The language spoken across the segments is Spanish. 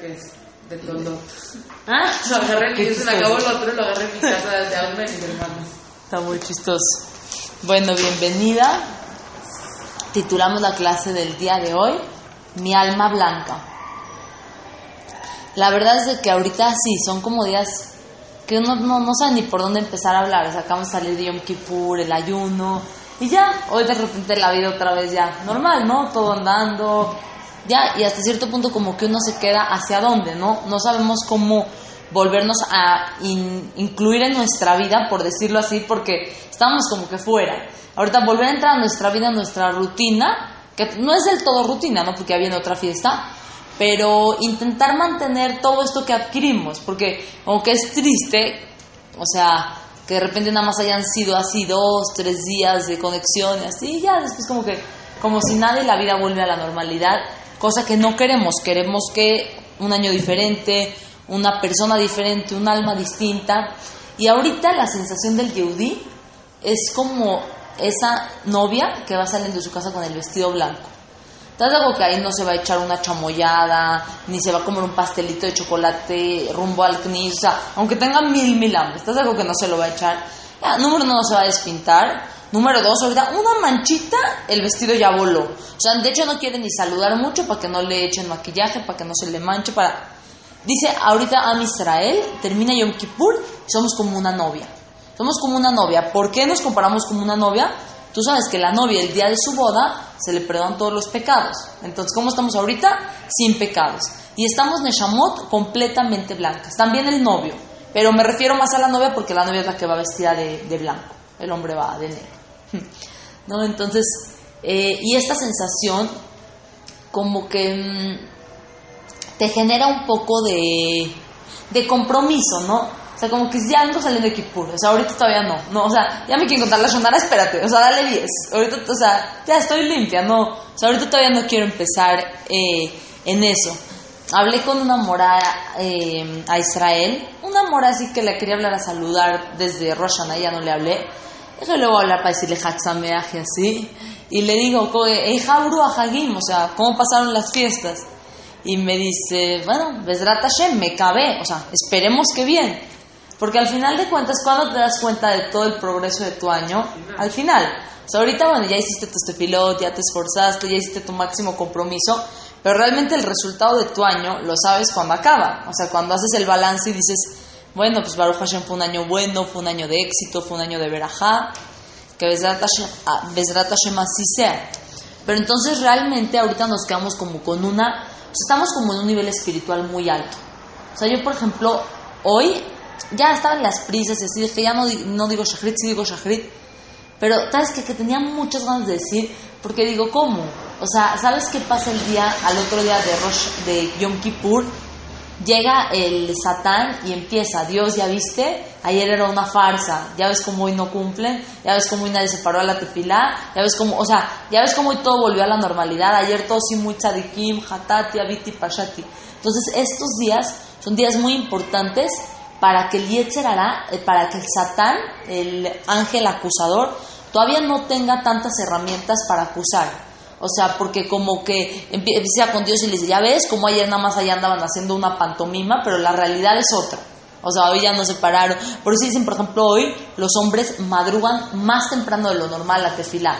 que es de todo. ¿Ah? Lo agarré mi, se me acabó lo otro, lo agarré en mi casa de a uno de mis hermanos. Está muy chistoso. Bueno, bienvenida. Titulamos la clase del día de hoy, Mi alma blanca. La verdad es de que ahorita sí, son como días que uno no, no sabe ni por dónde empezar a hablar. O sea, acabamos de salir de Yom Kippur, el ayuno, y ya, hoy de repente la vida otra vez ya normal, ¿no? Todo andando, ya, y hasta cierto punto como que uno se queda hacia dónde, ¿no? No sabemos cómo volvernos a in- incluir en nuestra vida, por decirlo así, porque estamos como que fuera. Ahorita volver a entrar a nuestra vida, a nuestra rutina, que no es del todo rutina, ¿no? Porque ya otra fiesta, pero intentar mantener todo esto que adquirimos, porque aunque es triste, o sea, que de repente nada más hayan sido así dos, tres días de conexión y así, ya después como que, como si nada y la vida vuelve a la normalidad, cosa que no queremos, queremos que un año diferente, una persona diferente, un alma distinta, y ahorita la sensación del Yehudi es como esa novia que va saliendo de su casa con el vestido blanco. ¿Estás acuerdo que ahí no se va a echar una chamoyada, ni se va a comer un pastelito de chocolate rumbo al CNIS? O sea, aunque tenga mil, mil hambre, ¿estás acuerdo que no se lo va a echar? Número uno, no se va a despintar. Número dos, ahorita una manchita, el vestido ya voló. O sea, de hecho no quiere ni saludar mucho para que no le echen maquillaje, para que no se le manche, para... Dice, ahorita Am Israel termina Yom Kippur somos como una novia. Somos como una novia. ¿Por qué nos comparamos como una novia? Tú sabes que la novia el día de su boda se le perdonan todos los pecados. Entonces, ¿cómo estamos ahorita? Sin pecados. Y estamos Neshamot completamente blancas. También el novio. Pero me refiero más a la novia porque la novia es la que va vestida de, de blanco. El hombre va de negro. ¿No? Entonces, eh, y esta sensación como que mm, te genera un poco de, de compromiso, ¿no? O sea, como que ya ando saliendo de Kippur. O sea, ahorita todavía no. No, o sea, ya me quieren contar la Shonara, espérate. O sea, dale 10. Ahorita, o sea, ya estoy limpia, no. O sea, ahorita todavía no quiero empezar eh, en eso. Hablé con una mora eh, a Israel. Una mora así que le quería hablar a saludar desde Rosh Hashanah, ya no le hablé. Eso a hablar para decirle Hatzameach y así. Y le digo, Hagim, o sea, ¿cómo pasaron las fiestas? Y me dice, bueno, Besrat Hashem, me cabe, o sea, esperemos que bien. Porque al final de cuentas, cuando te das cuenta de todo el progreso de tu año? Al final. O sea, ahorita, bueno, ya hiciste tu estefilot, ya te esforzaste, ya hiciste tu máximo compromiso, pero realmente el resultado de tu año lo sabes cuando acaba. O sea, cuando haces el balance y dices, bueno, pues Baruch Hashem fue un año bueno, fue un año de éxito, fue un año de verajá, que Besrat Hashem, ah, así sea. Pero entonces realmente ahorita nos quedamos como con una, o sea, estamos como en un nivel espiritual muy alto. O sea, yo por ejemplo, hoy ya estaba en las prisas y así, dije, ya no, no digo Shachrit, sí digo Shachrit. Pero, ¿sabes qué? Que tenía muchas ganas de decir, porque digo, ¿cómo? O sea, ¿sabes qué pasa el día, al otro día de, Rosh, de Yom Kippur? Llega el Satán y empieza, Dios, ¿ya viste? Ayer era una farsa, ya ves cómo hoy no cumplen, ya ves cómo hoy nadie se paró a la tefilá, ya ves cómo, o sea, ya ves cómo hoy todo volvió a la normalidad, ayer todo sí muy tzadikim, hatati, abiti, pashati. Entonces, estos días son días muy importantes para que el Yetzer hará, eh, para que el Satán, el ángel acusador, todavía no tenga tantas herramientas para acusar. O sea, porque como que empie- empieza con Dios y le dice, ya ves, como ayer nada más allá andaban haciendo una pantomima, pero la realidad es otra. O sea, hoy ya no se pararon. Por eso dicen, por ejemplo, hoy los hombres madrugan más temprano de lo normal a tefilá.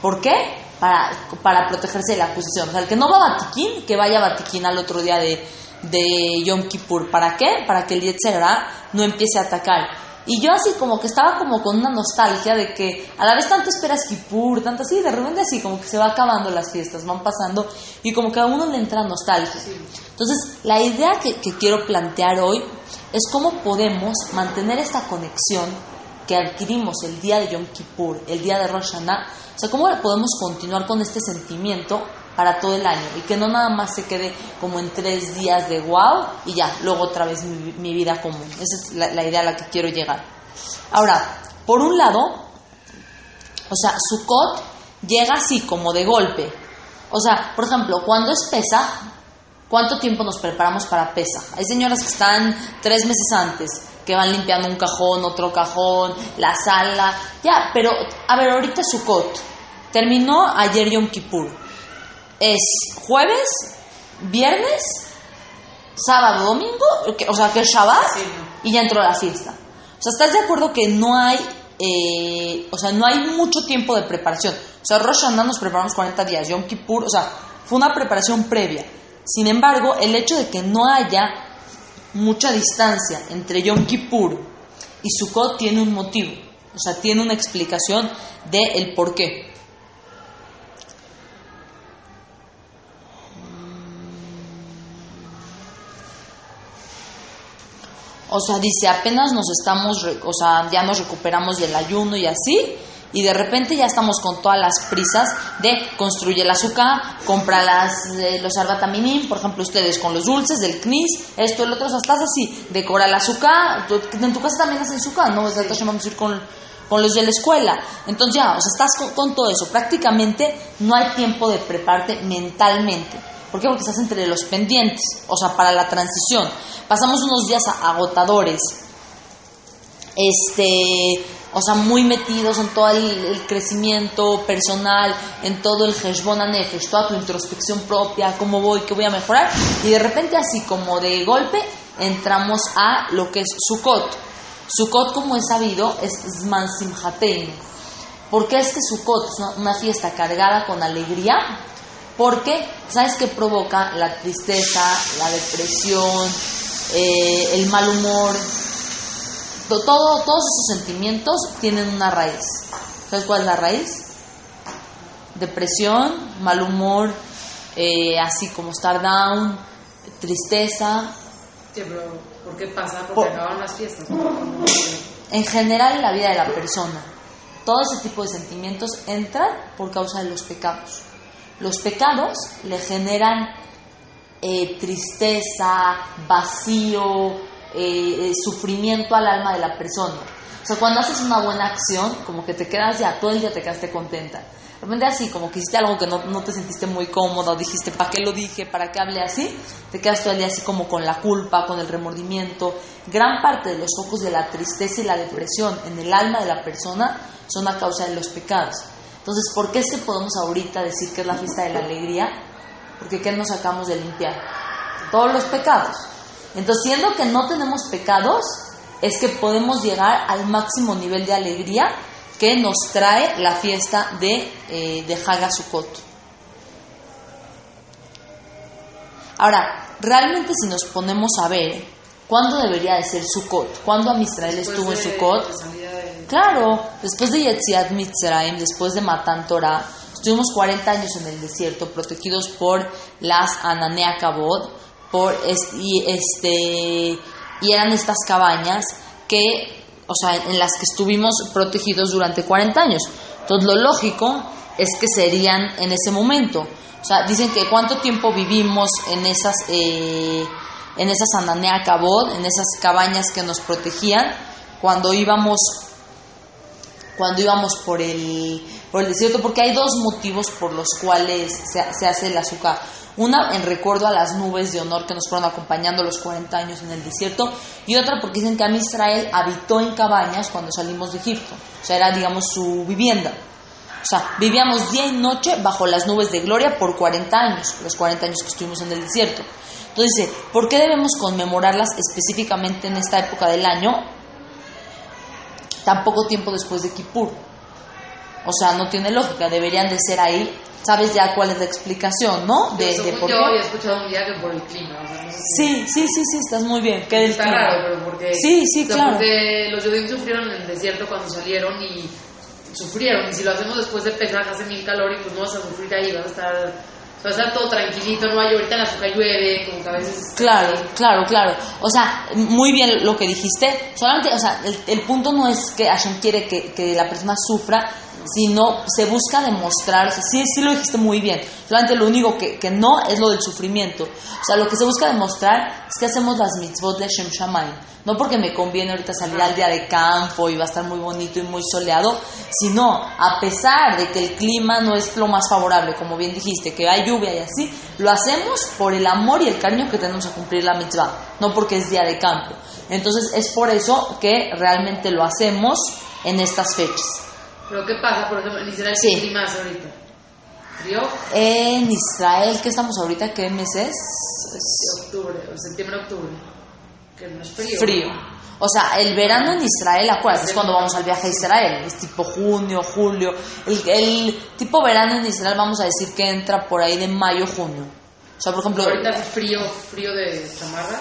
¿Por qué? Para, para protegerse de la acusación. O sea, el que no va a Batiquín, que vaya a Batiquín al otro día de, de Yom Kippur. ¿Para qué? Para que el Yetzer Hara no empiece a atacar. Y yo así como que estaba como con una nostalgia de que a la vez tanto esperas Kippur, tanto así, de repente así como que se va acabando las fiestas, van pasando y como que a uno le entra nostalgia. Entonces, la idea que, que quiero plantear hoy es cómo podemos mantener esta conexión que adquirimos el día de Yom Kippur, el día de Rosh Hashanah, o sea, cómo podemos continuar con este sentimiento para todo el año y que no nada más se quede como en tres días de wow y ya, luego otra vez mi, vida común. Esa es la, la idea a la que quiero llegar. Ahora, por un lado, o sea, Sukkot llega así como de golpe. O sea, por ejemplo, cuando es pesa, ¿cuánto tiempo nos preparamos para pesa? Hay señoras que están tres meses antes, que van limpiando un cajón, otro cajón, la sala, ya, pero a ver, ahorita Sukkot terminó ayer Yom Kippur. Es jueves, viernes, sábado, domingo, o sea, que es Shabbat, Sí, y ya entró la fiesta. O sea, ¿estás de acuerdo que no hay, eh, o sea, no hay mucho tiempo de preparación? O sea, Rosh Hashanah nos preparamos 40 días, Yom Kippur, o sea, fue una preparación previa. Sin embargo, el hecho de que no haya mucha distancia entre Yom Kippur y Sukkot tiene un motivo, o sea, tiene una explicación del el por qué. O sea, dice, apenas nos estamos, o sea, ya nos recuperamos del ayuno y así, y de repente ya estamos con todas las prisas de construye el azúcar, compra las, eh, los arbataminim, por ejemplo, ustedes con los dulces del knis, esto, el otro, o sea, estás así, decora el azúcar, en tu casa también hacen azúcar, ¿no? Desde Hashem vamos a ir con, con los de la escuela. Entonces ya, o sea, estás con, con todo eso. Prácticamente no hay tiempo de prepararte mentalmente. ¿Por qué? Porque estás entre los pendientes, o sea, para la transición. Pasamos unos días agotadores, este, o sea, muy metidos en todo el, crecimiento personal, en todo el Heshbon Nefesh, toda tu introspección propia, cómo voy, qué voy a mejorar, y de repente así como de golpe entramos a lo que es Sukkot. Sukkot, como es sabido, es Zman Simhatein. ¿Por qué es que Sukkot es una fiesta cargada con alegría? Porque, ¿sabes qué provoca la tristeza, la depresión, eh, el mal humor? To- Todo, todos esos sentimientos tienen una raíz. ¿Sabes cuál es la raíz? Depresión, mal humor, eh, así como estar down, tristeza. Sí, pero ¿por qué pasa? Porque Por- acaban las fiestas. En general en la vida de la persona, todo ese tipo de sentimientos entran por causa de los pecados. Los pecados le generan eh, tristeza, vacío, eh, eh, sufrimiento al alma de la persona. O sea, cuando haces una buena acción, como que te quedas ya, todo el día te quedaste contenta. De así, como que hiciste algo que no, no te sentiste muy cómodo, dijiste, ¿para qué lo dije? ¿Para qué hablé así? Te quedas todo el día así como con la culpa, con el remordimiento. Gran parte de los focos de la tristeza y la depresión en el alma de la persona son a causa de los pecados. Entonces, ¿por qué es que podemos ahorita decir que es la fiesta de la alegría? Porque ¿qué nos sacamos de limpiar? Todos los pecados. Entonces, siendo que no tenemos pecados, es que podemos llegar al máximo nivel de alegría que nos trae la fiesta de, eh, de Hagasukot. Ahora, realmente si nos ponemos a ver, ¿cuándo debería de ser Sukkot? ¿Cuándo Amisrael estuvo en Sukkot? Claro, después de Yetziat Mitzrayim, después de Matan Torah, estuvimos 40 años en el desierto, protegidos por las Ananea Kabod, por es- y este y eran estas cabañas que, o sea, en las que estuvimos protegidos durante 40 años. Entonces, lo lógico es que serían en ese momento. O sea, dicen que cuánto tiempo vivimos en esas eh, en esas Ananea Kabod, en esas cabañas que nos protegían cuando íbamos cuando íbamos por el, por el desierto, porque hay dos motivos por los cuales se, se hace el azúcar. Una, en recuerdo a las nubes de honor que nos fueron acompañando los 40 años en el desierto, y otra porque dicen que Israel habitó en cabañas cuando salimos de Egipto, o sea, era, digamos, su vivienda. O sea, vivíamos día y noche bajo las nubes de gloria por 40 años, los 40 años que estuvimos en el desierto. Entonces ¿por qué debemos conmemorarlas específicamente en esta época del año? Tan poco tiempo después de Kippur. O sea, no tiene lógica, deberían de ser ahí. ¿Sabes ya cuál es la explicación, no? De, de por yo qué. había escuchado un día que por el clima. O sea, no sé si- Sí, sí, sí, sí, estás muy bien. ¿Qué del Está clima? raro, pero porque. Sí, sí, o sea, claro. Porque los judíos sufrieron en el desierto cuando salieron y sufrieron. Y si lo hacemos después de pesar, hace mil calor y pues no vas a sufrir ahí, vas a estar. Va a estar todo tranquilito, no hay ahorita en la azúcar llueve, como que a veces. Claro, claro, claro. O sea, muy bien lo que dijiste. Solamente, o sea, el, el punto no es que Hashem quiere que, que la persona sufra, sino se busca demostrar, sí, sí lo dijiste muy bien. Solamente lo único que, que no es lo del sufrimiento. O sea, lo que se busca demostrar es que hacemos las mitzvot de Shem Shamayim. No porque me conviene ahorita salir al día de campo y va a estar muy bonito y muy soleado, sino a pesar de que el clima no es lo más favorable, como bien dijiste, que hay lluvia y así, lo hacemos por el amor y el cariño que tenemos a cumplir la mitzvah, no porque es día de campo. Entonces es por eso que realmente lo hacemos en estas fechas. Pero ¿qué pasa? Por ejemplo, en Israel, Sí. ¿qué hace ahorita? ¿Frío? En Israel, ¿qué estamos ahorita? ¿Qué mes es? octubre, o septiembre, octubre. Que no es frío. Frío. O sea, el verano en Israel, acuérdate, es cuando vamos al viaje a Israel, es tipo junio, julio. El, el tipo verano en Israel, vamos a decir que entra por ahí de mayo, junio. O sea, por ejemplo, Ahorita hace frío, frío de chamarra.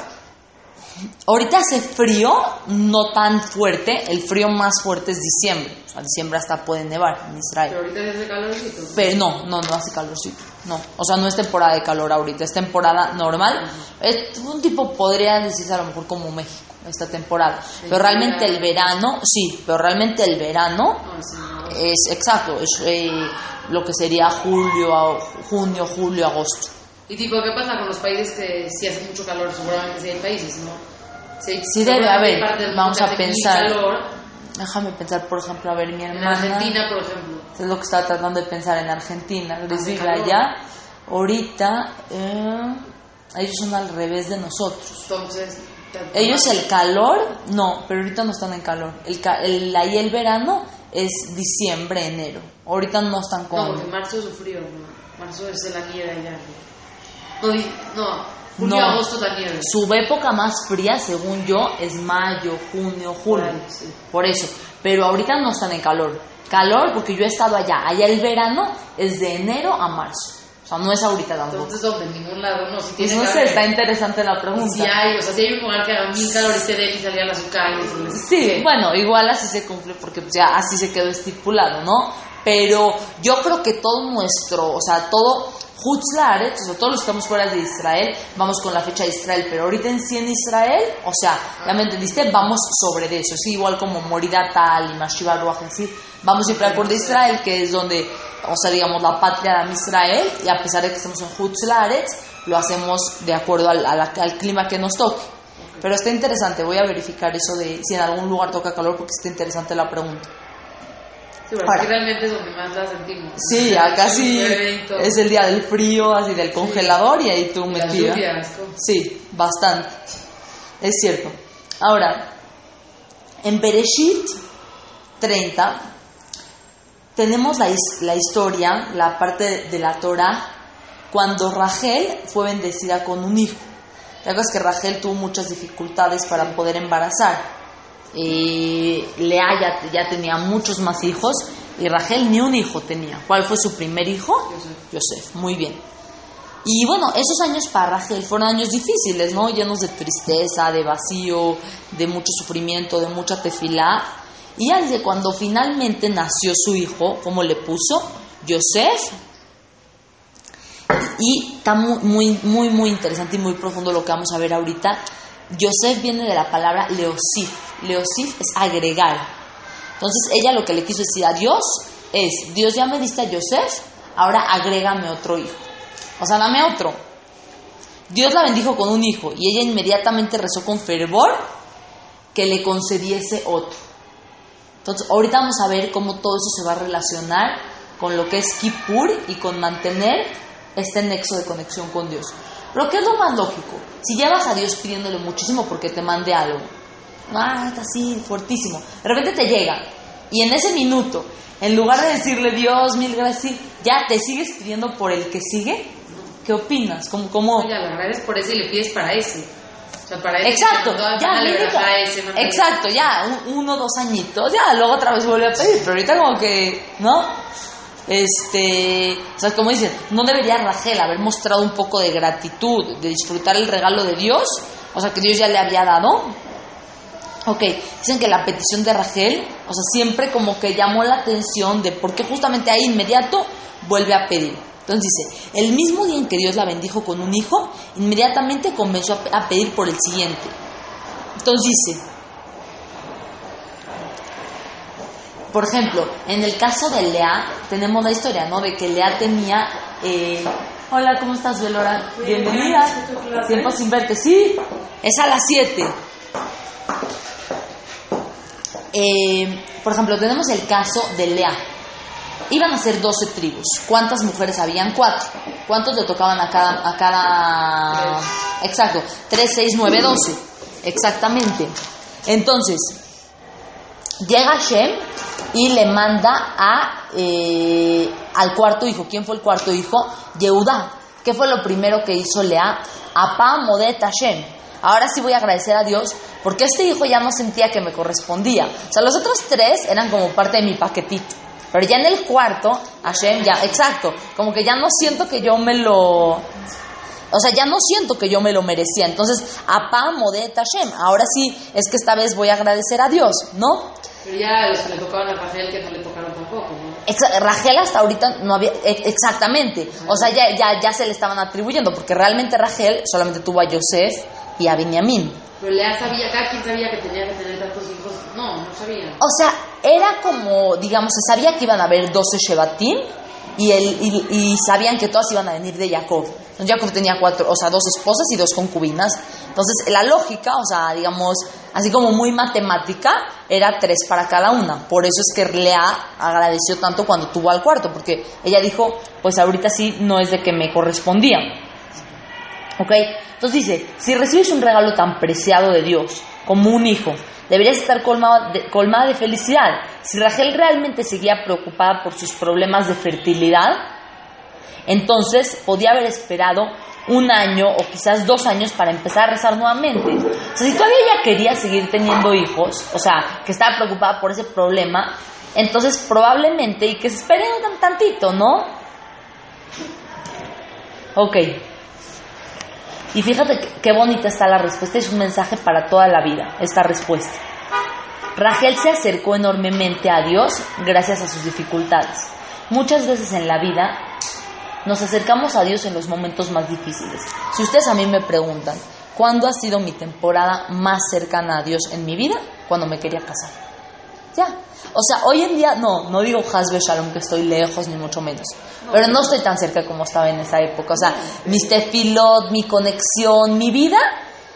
Ahorita hace frío, no tan fuerte, el frío más fuerte es diciembre. O sea, diciembre hasta puede nevar en Pero Israel. ahorita ya hace calorcito. Pero no, no, no hace calorcito. No, o sea, no es temporada de calor ahorita, es temporada normal. Es un tipo, podría decirse a lo mejor como México, esta temporada. Pero realmente el verano, sí, pero realmente el verano No, sí, no. es exacto, es eh, lo que sería julio, junio, julio, agosto. Y tipo, ¿qué pasa con los países que sí hace mucho calor? Seguramente sí hay países, ¿no? Sí, Sí debe haber. Vamos a pensar. calor. Déjame pensar, por ejemplo, a ver, mi En hermana. Argentina, por ejemplo. Es lo que estaba tratando de pensar en Argentina. Les digo allá, ahorita, eh, ellos son al revés de nosotros. Entonces, Ellos el calor, no, pero ahorita no están en calor. El, el, ahí el verano es diciembre, enero. Ahorita no están No, con... porque marzo es frío, ¿no? Marzo es la nieve allá. ¿no? No, no julio, No. agosto nieve. Su época más fría, según yo, es mayo, junio, julio. Por ahí, sí. Por eso. Pero ahorita no están en calor. Calor porque yo he estado allá. Allá el verano es de enero a marzo. O sea, no es ahorita tampoco. Entonces, ¿dónde? En ningún lado, no. Si tiene no sé, está interesante la pregunta. Si hay, o sea, si hay un lugar que haga mil calor y esté de él y salir a las calles. Sí, bueno, igual así se cumple porque pues, ya así se quedó estipulado, ¿no? Pero yo creo que todo nuestro, o sea, todo Hutzlaret, o sea, todos los que estamos fuera de Israel, vamos con la fecha de Israel, pero ahorita en sí en Israel, o sea, ya me entendiste, vamos sobre de eso, sí, igual como Morida Tal y Mashiva Ruach, así, vamos siempre al de Israel, que es donde, o sea, digamos, la patria de Israel, y a pesar de que estamos en Hutzlaret, lo hacemos de acuerdo al, al clima que nos toque. Pero está interesante, voy a verificar eso de si en algún lugar toca calor porque está interesante la pregunta. Sí, realmente es donde más la sentimos. Sí, acá sí y todo. es el día del frío, así del congelador y ahí tú metida. Sí, bastante. Es cierto. Ahora, en Bereshit 30 tenemos la, la historia, la parte de, de la Torah, cuando Rachel fue bendecida con un hijo. La verdad es que Rachel tuvo muchas dificultades para poder embarazar. Eh, Lea ya, ya tenía muchos más hijos y Rachel ni un hijo tenía. ¿Cuál fue su primer hijo? Yosef. Muy bien. Y bueno, esos años para Rachel fueron años difíciles, ¿no? Llenos de tristeza, de vacío, de mucho sufrimiento, de mucha tefilá. Y ya dice, cuando finalmente nació su hijo, ¿cómo le puso? Yosef. Y está muy, muy, muy, muy interesante y muy profundo lo que vamos a ver ahorita. Yosef viene de la palabra leosif. Leosif es agregar. Entonces ella lo que le quiso decir a Dios es, Dios ya me diste a Yosef, ahora agrégame otro hijo. O sea, dame otro. Dios la bendijo con un hijo y ella inmediatamente rezó con fervor que le concediese otro. Entonces, ahorita vamos a ver cómo todo eso se va a relacionar con lo que es Kippur y con mantener este nexo de conexión con Dios. Pero ¿qué es lo más lógico? Si llevas a Dios pidiéndole muchísimo porque te mande algo, ah, está así, fuertísimo, de repente te llega y en ese minuto, en lugar de decirle Dios, mil gracias, ya te sigues pidiendo por el que sigue, ¿qué opinas? ¿Cómo, cómo, Ya, la agradeces por ese y le pides para ese. O sea, para ese. Exacto, ya, a ese, exacto, ya, un- uno, dos añitos, ya, luego otra vez vuelve a pedir, pero ahorita como que, ¿no? Este, o sea, como dicen, no debería Rachel haber mostrado un poco de gratitud, de disfrutar el regalo de Dios, o sea, que Dios ya le había dado. Ok, dicen que la petición de Rachel, o sea, siempre como que llamó la atención de por qué justamente ahí inmediato vuelve a pedir. Entonces dice, el mismo día en que Dios la bendijo con un hijo, inmediatamente comenzó a pe- a pedir por el siguiente. Entonces dice, por ejemplo, en el caso de Lea, tenemos la historia, ¿no? De que Lea tenía... eh, Hola, ¿cómo estás, Velora? Bienvenida. Tiempo sin verte. Sí, es a las 7. Eh, por ejemplo, tenemos el caso de Lea. Iban a ser 12 tribus. ¿Cuántas mujeres habían? Cuatro. ¿Cuántos le tocaban a cada... A cada... Exacto. 3, 6, 9, 12. Exactamente. Entonces, llega Shem y le manda a, eh, al cuarto hijo. ¿Quién fue el cuarto hijo? Yehudá. ¿qué fue lo primero que hizo Lea? Apa Modet Hashem. Ahora sí voy a agradecer a Dios porque este hijo ya no sentía que me correspondía. O sea, los otros tres eran como parte de mi paquetito. Pero ya en el cuarto, Hashem ya, exacto, como que ya no siento que yo me lo... O sea, ya no siento que yo me lo merecía. Entonces, apa modet Hashem. Ahora sí, es que esta vez voy a agradecer a Dios, ¿no? Pero ya los que le tocaban a Rachel que no le tocaron tampoco, ¿no? Rachel hasta ahorita no había, e- exactamente, o sea, ya, ya, ya se le estaban atribuyendo, porque realmente Rachel solamente tuvo a Yosef y a Benjamín. Pero Lea sabía, cada quien sabía que tenía que tener tantos hijos. No, no sabía. O sea, era como, digamos, se sabía que iban a haber 12 Shebatim y, el, y, sabían que todas iban a venir de Jacob. Entonces, Jacob tenía cuatro, o sea, dos esposas y dos concubinas. Entonces, la lógica, o sea, digamos, así como muy matemática, era tres para cada una. Por eso es que Lea agradeció tanto cuando tuvo al cuarto, porque ella dijo, pues ahorita sí no es de que me correspondía. ¿Ok? Entonces dice, si recibes un regalo tan preciado de Dios como un hijo, deberías estar colmada de, colmada de felicidad. Si Rachel realmente seguía preocupada por sus problemas de fertilidad, entonces podía haber esperado un año o quizás dos años para empezar a rezar nuevamente. O sea, si todavía ella quería seguir teniendo hijos, o sea, que estaba preocupada por ese problema, entonces probablemente, y que se esperen un tantito, ¿no? Ok. Y fíjate qué- bonita está la respuesta, es un mensaje para toda la vida, esta respuesta. Rachel se acercó enormemente a Dios gracias a sus dificultades. Muchas veces en la vida nos acercamos a Dios en los momentos más difíciles. Si ustedes a mí me preguntan, ¿cuándo ha sido mi temporada más cercana a Dios en mi vida? Cuando me quería casar. Ya. O sea, hoy en día, no, no digo Hasbe Shalom que estoy lejos, ni mucho menos. Pero no estoy tan cerca como estaba en esa época. O sea, mis tefilot, mi conexión, mi vida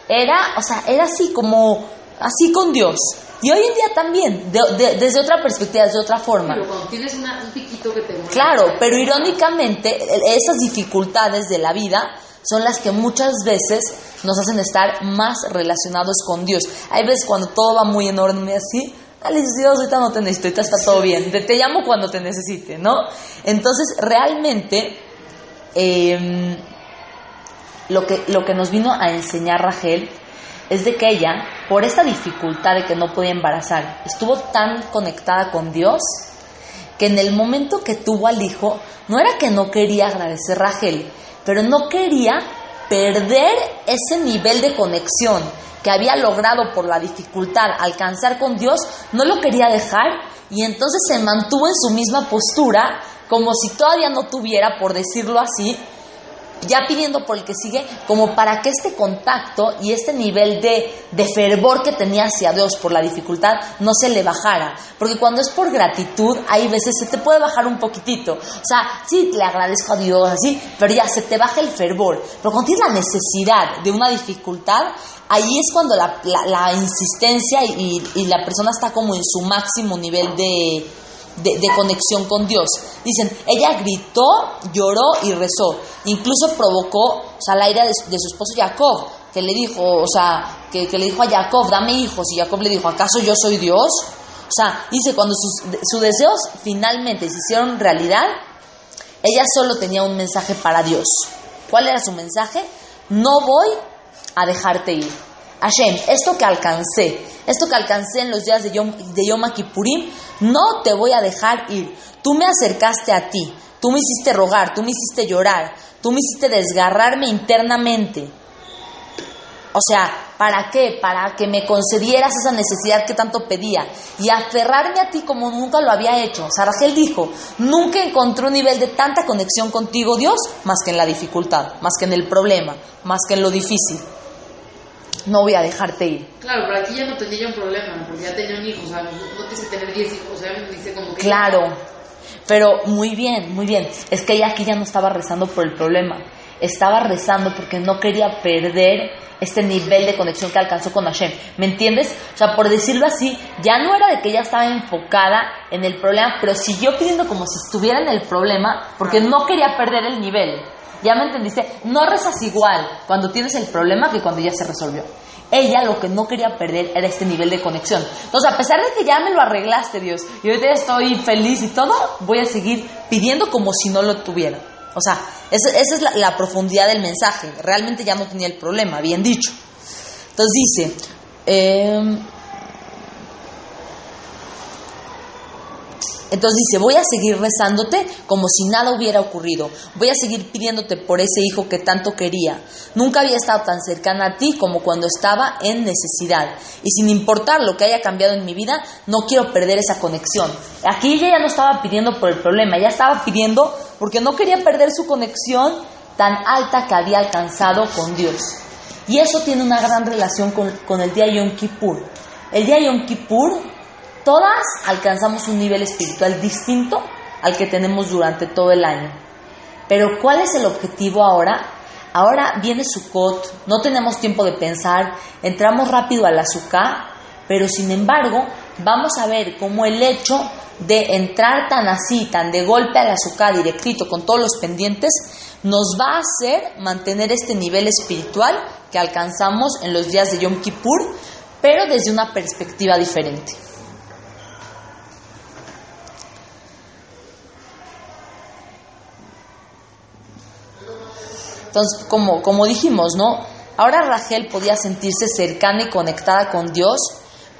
era, o sea, era así como, así con Dios. Y hoy en día también, de- de- desde otra perspectiva, desde otra forma. Pero cuando tienes una- un piquito que te mueve. Claro, pero irónicamente esas dificultades de la vida son las que muchas veces nos hacen estar más relacionados con Dios. Hay veces cuando todo va muy enorme así, dale Dios, ahorita no te necesito, ahorita está todo bien, te, te llamo cuando te necesite, ¿no? Entonces, realmente, em, lo, que, lo que nos vino a enseñar Rachel es de que ella, por esta dificultad de que no podía embarazar, estuvo tan conectada con Dios que en el momento que tuvo al hijo, no era que no quería agradecer a Rachel, pero no quería perder ese nivel de conexión que había logrado por la dificultad alcanzar con Dios, no lo quería dejar y entonces se mantuvo en su misma postura como si todavía no tuviera, por decirlo así, ya pidiendo por el que sigue, como para que este contacto y este nivel de, de fervor que tenía hacia Dios por la dificultad no se le bajara. Porque cuando es por gratitud, hay veces se te puede bajar un poquitito. O sea, sí, le agradezco a Dios, así, pero ya se te baja el fervor. Pero cuando tienes la necesidad de una dificultad, ahí es cuando la, insistencia y la persona está como en su máximo nivel de, de, conexión con Dios. Dicen, ella gritó, lloró y rezó. Incluso provocó o sea, la ira de, de su esposo Jacob, que le dijo, o sea, que, que le dijo a Jacob, dame hijos. Y Jacob le dijo, ¿acaso yo soy Dios? O sea, dice, cuando sus, sus deseos finalmente se hicieron realidad, ella solo tenía un mensaje para Dios. ¿Cuál era su mensaje? No voy a dejarte ir. Hashem, esto que alcancé, esto que alcancé en los días de Yom, de no te voy a dejar ir. Tú me acercaste a ti, tú me hiciste rogar, tú me hiciste llorar, tú me hiciste desgarrarme internamente. O sea, ¿para qué? Para que me concedieras esa necesidad que tanto pedía y aferrarme a ti como nunca lo había hecho. O sea, Rachel dijo, nunca encontré un nivel de tanta conexión contigo, Dios, más que en la dificultad, más que en el problema, más que en lo difícil. No voy a dejarte ir. Claro, pero aquí ya no tenía un problema, porque ya tenía un hijo, o sea, no, que tener 10 hijos, o sea, me dice como que... Claro, pero muy bien, muy bien. Es que ella aquí ya no estaba rezando por el problema, estaba rezando porque no quería perder este nivel de conexión que alcanzó con Hashem. ¿Me entiendes? O sea, por decirlo así, ya no era de que ella estaba enfocada en el problema, pero siguió pidiendo como si estuviera en el problema porque no quería perder el nivel. ¿Ya me entendiste? No rezas igual cuando tienes el problema que cuando ya se resolvió. Ella lo que no quería perder era este nivel de conexión. Entonces, a pesar de que ya me lo arreglaste, Dios, y ahorita estoy feliz y todo, voy a seguir pidiendo como si no lo tuviera. O sea, esa, es la, profundidad del mensaje. Realmente ya no tenía el problema, bien dicho. Entonces dice, eh, Entonces dice, voy a seguir rezándote como si nada hubiera ocurrido. Voy a seguir pidiéndote por ese hijo que tanto quería. Nunca había estado tan cercana a ti como cuando estaba en necesidad. Y sin importar lo que haya cambiado en mi vida, no quiero perder esa conexión. Aquí ella ya no estaba pidiendo por el problema, ella estaba pidiendo porque no quería perder su conexión tan alta que había alcanzado con Dios. Y eso tiene una gran relación con, con el día Yom Kippur. El día Yom Kippur todas alcanzamos un nivel espiritual distinto al que tenemos durante todo el año. Pero ¿cuál es el objetivo ahora? Ahora viene Sukkot, no tenemos tiempo de pensar, entramos rápido al azúcar, pero sin embargo vamos a ver cómo el hecho de entrar tan así, tan de golpe al azúcar directito con todos los pendientes, nos va a hacer mantener este nivel espiritual que alcanzamos en los días de Yom Kippur, pero desde una perspectiva diferente. Entonces, como, como dijimos, ¿no? Ahora Rachel podía sentirse cercana y conectada con Dios,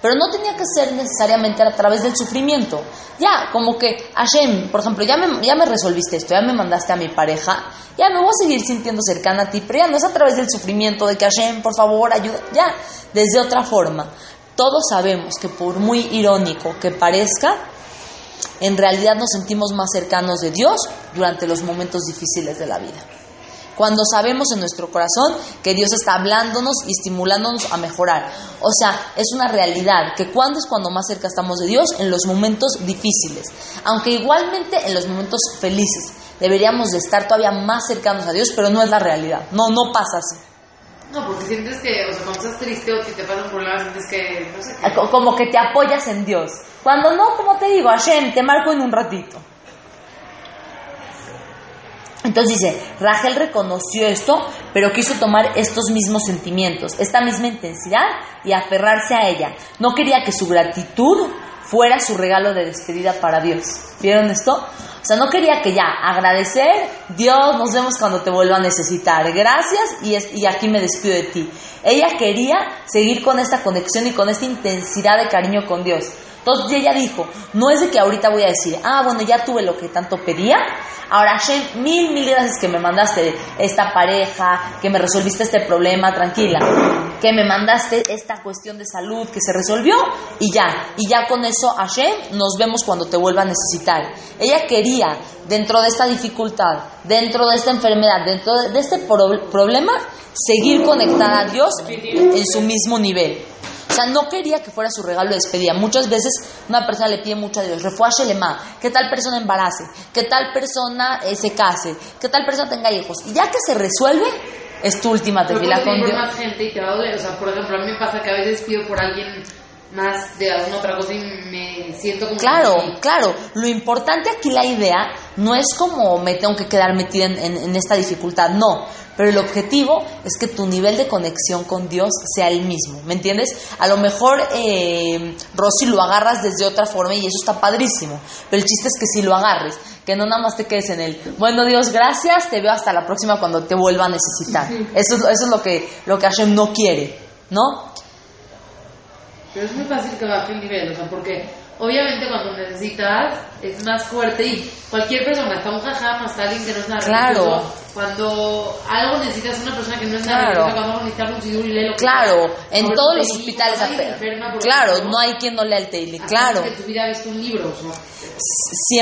pero no tenía que ser necesariamente a través del sufrimiento. Ya, como que, Hashem, por ejemplo, ya me, ya me resolviste esto, ya me mandaste a mi pareja, ya me voy a seguir sintiendo cercana a ti, pero ya no es a través del sufrimiento, de que Hashem, por favor, ayuda, ya, desde otra forma. Todos sabemos que por muy irónico que parezca, en realidad nos sentimos más cercanos de Dios durante los momentos difíciles de la vida cuando sabemos en nuestro corazón que Dios está hablándonos y estimulándonos a mejorar. O sea, es una realidad que cuando es cuando más cerca estamos de Dios, en los momentos difíciles, aunque igualmente en los momentos felices. Deberíamos de estar todavía más cercanos a Dios, pero no es la realidad. No, no pasa así. No, porque sientes que, o sea, cuando estás triste o que te pasa un problema, sientes que, no sé qué. Como que te apoyas en Dios. Cuando no, como te digo, Hashem, te marco en un ratito. Entonces dice, Rachel reconoció esto, pero quiso tomar estos mismos sentimientos, esta misma intensidad y aferrarse a ella. No quería que su gratitud fuera su regalo de despedida para Dios. ¿Vieron esto? O sea, no quería que ya agradecer, Dios, nos vemos cuando te vuelva a necesitar. Gracias y, y aquí me despido de ti. Ella quería seguir con esta conexión y con esta intensidad de cariño con Dios. Entonces ella dijo, no es de que ahorita voy a decir, ah, bueno, ya tuve lo que tanto pedía, ahora Hashem, mil, mil gracias que me mandaste esta pareja, que me resolviste este problema, tranquila, que me mandaste esta cuestión de salud que se resolvió y ya, y ya con eso Hashem nos vemos cuando te vuelva a necesitar. Ella quería, dentro de esta dificultad, dentro de esta enfermedad, dentro de este problema, seguir conectada a Dios en su mismo nivel. O sea, no quería que fuera su regalo de despedida. Muchas veces una persona le pide mucho a Dios, refuaje lema, que tal persona embarace, que tal persona eh, se case, que tal persona tenga hijos. Y ya que se resuelve, es tu última tefila con Dios. más gente y te va a doler. O sea, por ejemplo, a mí me pasa que a veces pido por alguien más de alguna otra cosa y me siento como... Claro, claro. Lo importante aquí, la idea, no es como me tengo que quedar metida en, esta dificultad, no. Pero el objetivo es que tu nivel de conexión con Dios sea el mismo, ¿me entiendes? A lo mejor, eh, Rosy, lo agarras desde otra forma y eso está padrísimo. Pero el chiste es que si lo agarres, que no nada más te quedes en el, bueno Dios, gracias, te veo hasta la próxima cuando te vuelva a necesitar. Eso, eso es lo que, lo que Hashem no quiere, ¿no? Pero es muy fácil que baje el nivel, o sea, porque obviamente cuando necesitas es más fuerte y cualquier persona, hasta un jajam, hasta alguien que no es nada claro. cuando algo necesitas una persona que no es nada claro. cuando necesitas un sidur y lee lo que Claro, en todos los hospitales, claro, no hay quien no lea el Teile, claro. que tu vida ha visto un libro, o sea.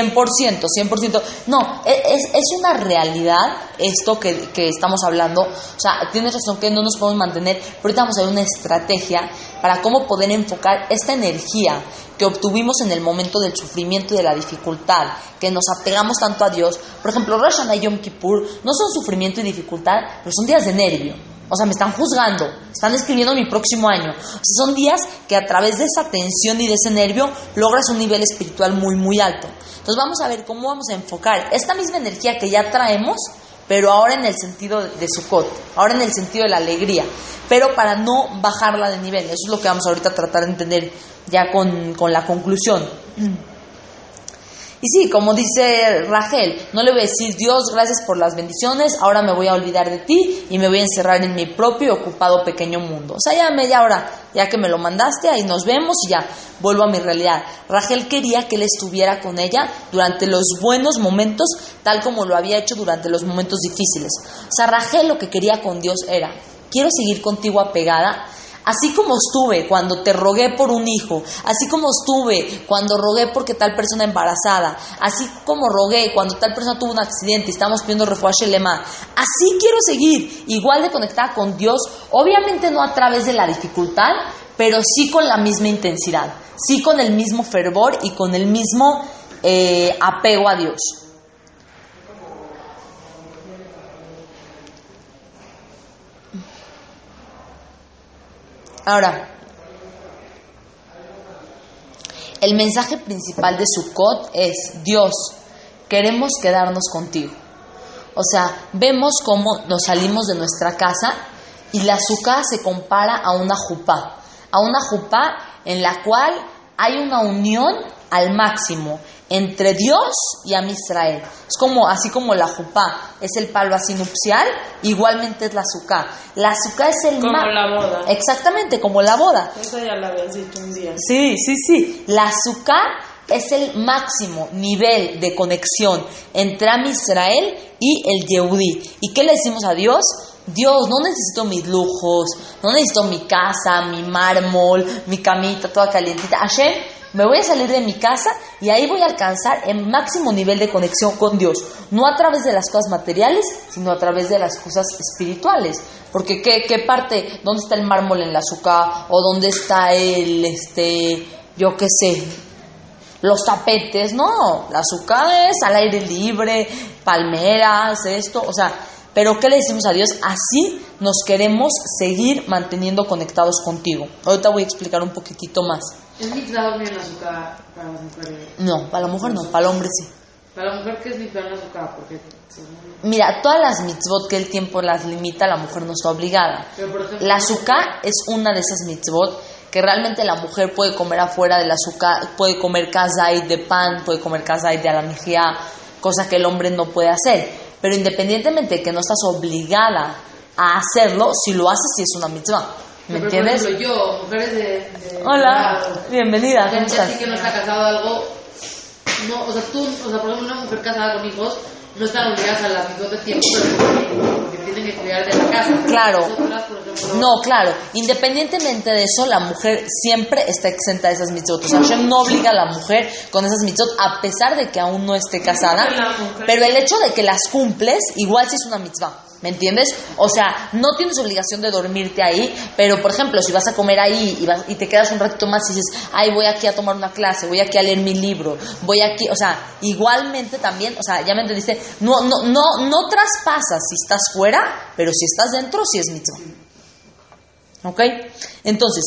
100%, 100%. No, e, es, es una realidad esto que, que, estamos hablando. O sea, tienes razón que no nos podemos mantener, pero ahorita vamos a ver una estrategia para cómo poder enfocar esta energía que obtuvimos en el momento del sufrimiento y de la dificultad, que nos apegamos tanto a Dios. Por ejemplo, Rosh Hashanah y Yom Kippur no son sufrimiento y dificultad, pero son días de nervio. O sea, me están juzgando, están escribiendo mi próximo año. O sea, son días que a través de esa tensión y de ese nervio logras un nivel espiritual muy, muy alto. Entonces vamos a ver cómo vamos a enfocar esta misma energía que ya traemos, pero ahora en el sentido de Sukkot, ahora en el sentido de la alegría, pero para no bajarla de nivel. Eso es lo que vamos ahorita a tratar de entender ya con, con la conclusión. Y sí, como dice Rachel, no le voy a decir Dios, gracias por las bendiciones, ahora me voy a olvidar de ti y me voy a encerrar en mi propio ocupado pequeño mundo. O sea, ya media hora, ya que me lo mandaste, ahí nos vemos y ya vuelvo a mi realidad. Rachel quería que él estuviera con ella durante los buenos momentos, tal como lo había hecho durante los momentos difíciles. O sea, Rachel lo que quería con Dios era, quiero seguir contigo apegada, Así como estuve cuando te rogué por un hijo, así como estuve cuando rogué porque tal persona embarazada, así como rogué cuando tal persona tuvo un accidente y estamos pidiendo refuerzo lema, así quiero seguir, igual de conectada con Dios, obviamente no a través de la dificultad, pero sí con la misma intensidad, sí con el mismo fervor y con el mismo eh, apego a Dios. Ahora, el mensaje principal de Sukkot es, Dios, queremos quedarnos contigo. O sea, vemos cómo nos salimos de nuestra casa y la azúcar se compara a una jupá, a una jupá en la cual hay una unión al máximo entre Dios y a Israel. Es como, así como la jupá es el palo así nupcial, igualmente es la azúcar. La azúcar es el Como la boda. Exactamente, como la boda. Ya habías dicho un día. Sí, sí, sí. La azúcar es el máximo nivel de conexión entre Am Israel y el Yehudí. ¿Y qué le decimos a Dios? Dios, no necesito mis lujos, no necesito mi casa, mi mármol, mi camita toda calientita. Hashem, me voy a salir de mi casa y ahí voy a alcanzar el máximo nivel de conexión con Dios. No a través de las cosas materiales, sino a través de las cosas espirituales. Porque ¿qué, qué parte? ¿Dónde está el mármol en la azúcar? ¿O dónde está el, este, yo qué sé, los tapetes, no, la azúcar es al aire libre, palmeras, esto, o sea, pero ¿qué le decimos a Dios? Así nos queremos seguir manteniendo conectados contigo. Ahorita voy a explicar un poquitito más. ¿Es mitzvah dormir en la azúcar para las mujeres? No, para la mujer no, para el hombre sí. Para la mujer, ¿qué es mitzvah en la azúcar? Porque Mira, todas las mitzvot que el tiempo las limita, la mujer no está obligada. Pero, por ejemplo, La azúcar es una de esas mitzvot que realmente la mujer puede comer afuera del azúcar, puede comer kazait de pan, puede comer kazait de alamijía, cosa que el hombre no puede hacer. Pero independientemente de que no estás obligada a hacerlo, si lo haces, sí es una mitzvah. ¿Me pero, entiendes? Por ejemplo, yo, mujeres de... de Hola, de- bienvenida, ¿cómo gente así que no está casado algo... No, o sea, tú, o sea, por ejemplo, una mujer casada con hijos no están obligadas a la mitad de tiempo, pero porque, tienen que cuidar de la casa. Claro. nosotras, por ejemplo, No, claro, independientemente de eso, la mujer siempre está exenta de esas mitzvot. O sea, Hashem no obliga a la mujer con esas mitzvot, a pesar de que aún no esté casada. Pero el hecho de que las cumples, igual sí es una mitzvah. ¿Me entiendes? O sea, no tienes obligación de dormirte ahí, pero por ejemplo, si vas a comer ahí y, vas- y te quedas un ratito más y dices, ay, voy aquí a tomar una clase, voy aquí a leer mi libro, voy aquí, o sea, igualmente también, o sea, ya me entendiste, no, no, no, no traspasas si estás fuera, pero si estás dentro, sí es mitzvah. ¿Ok? Entonces,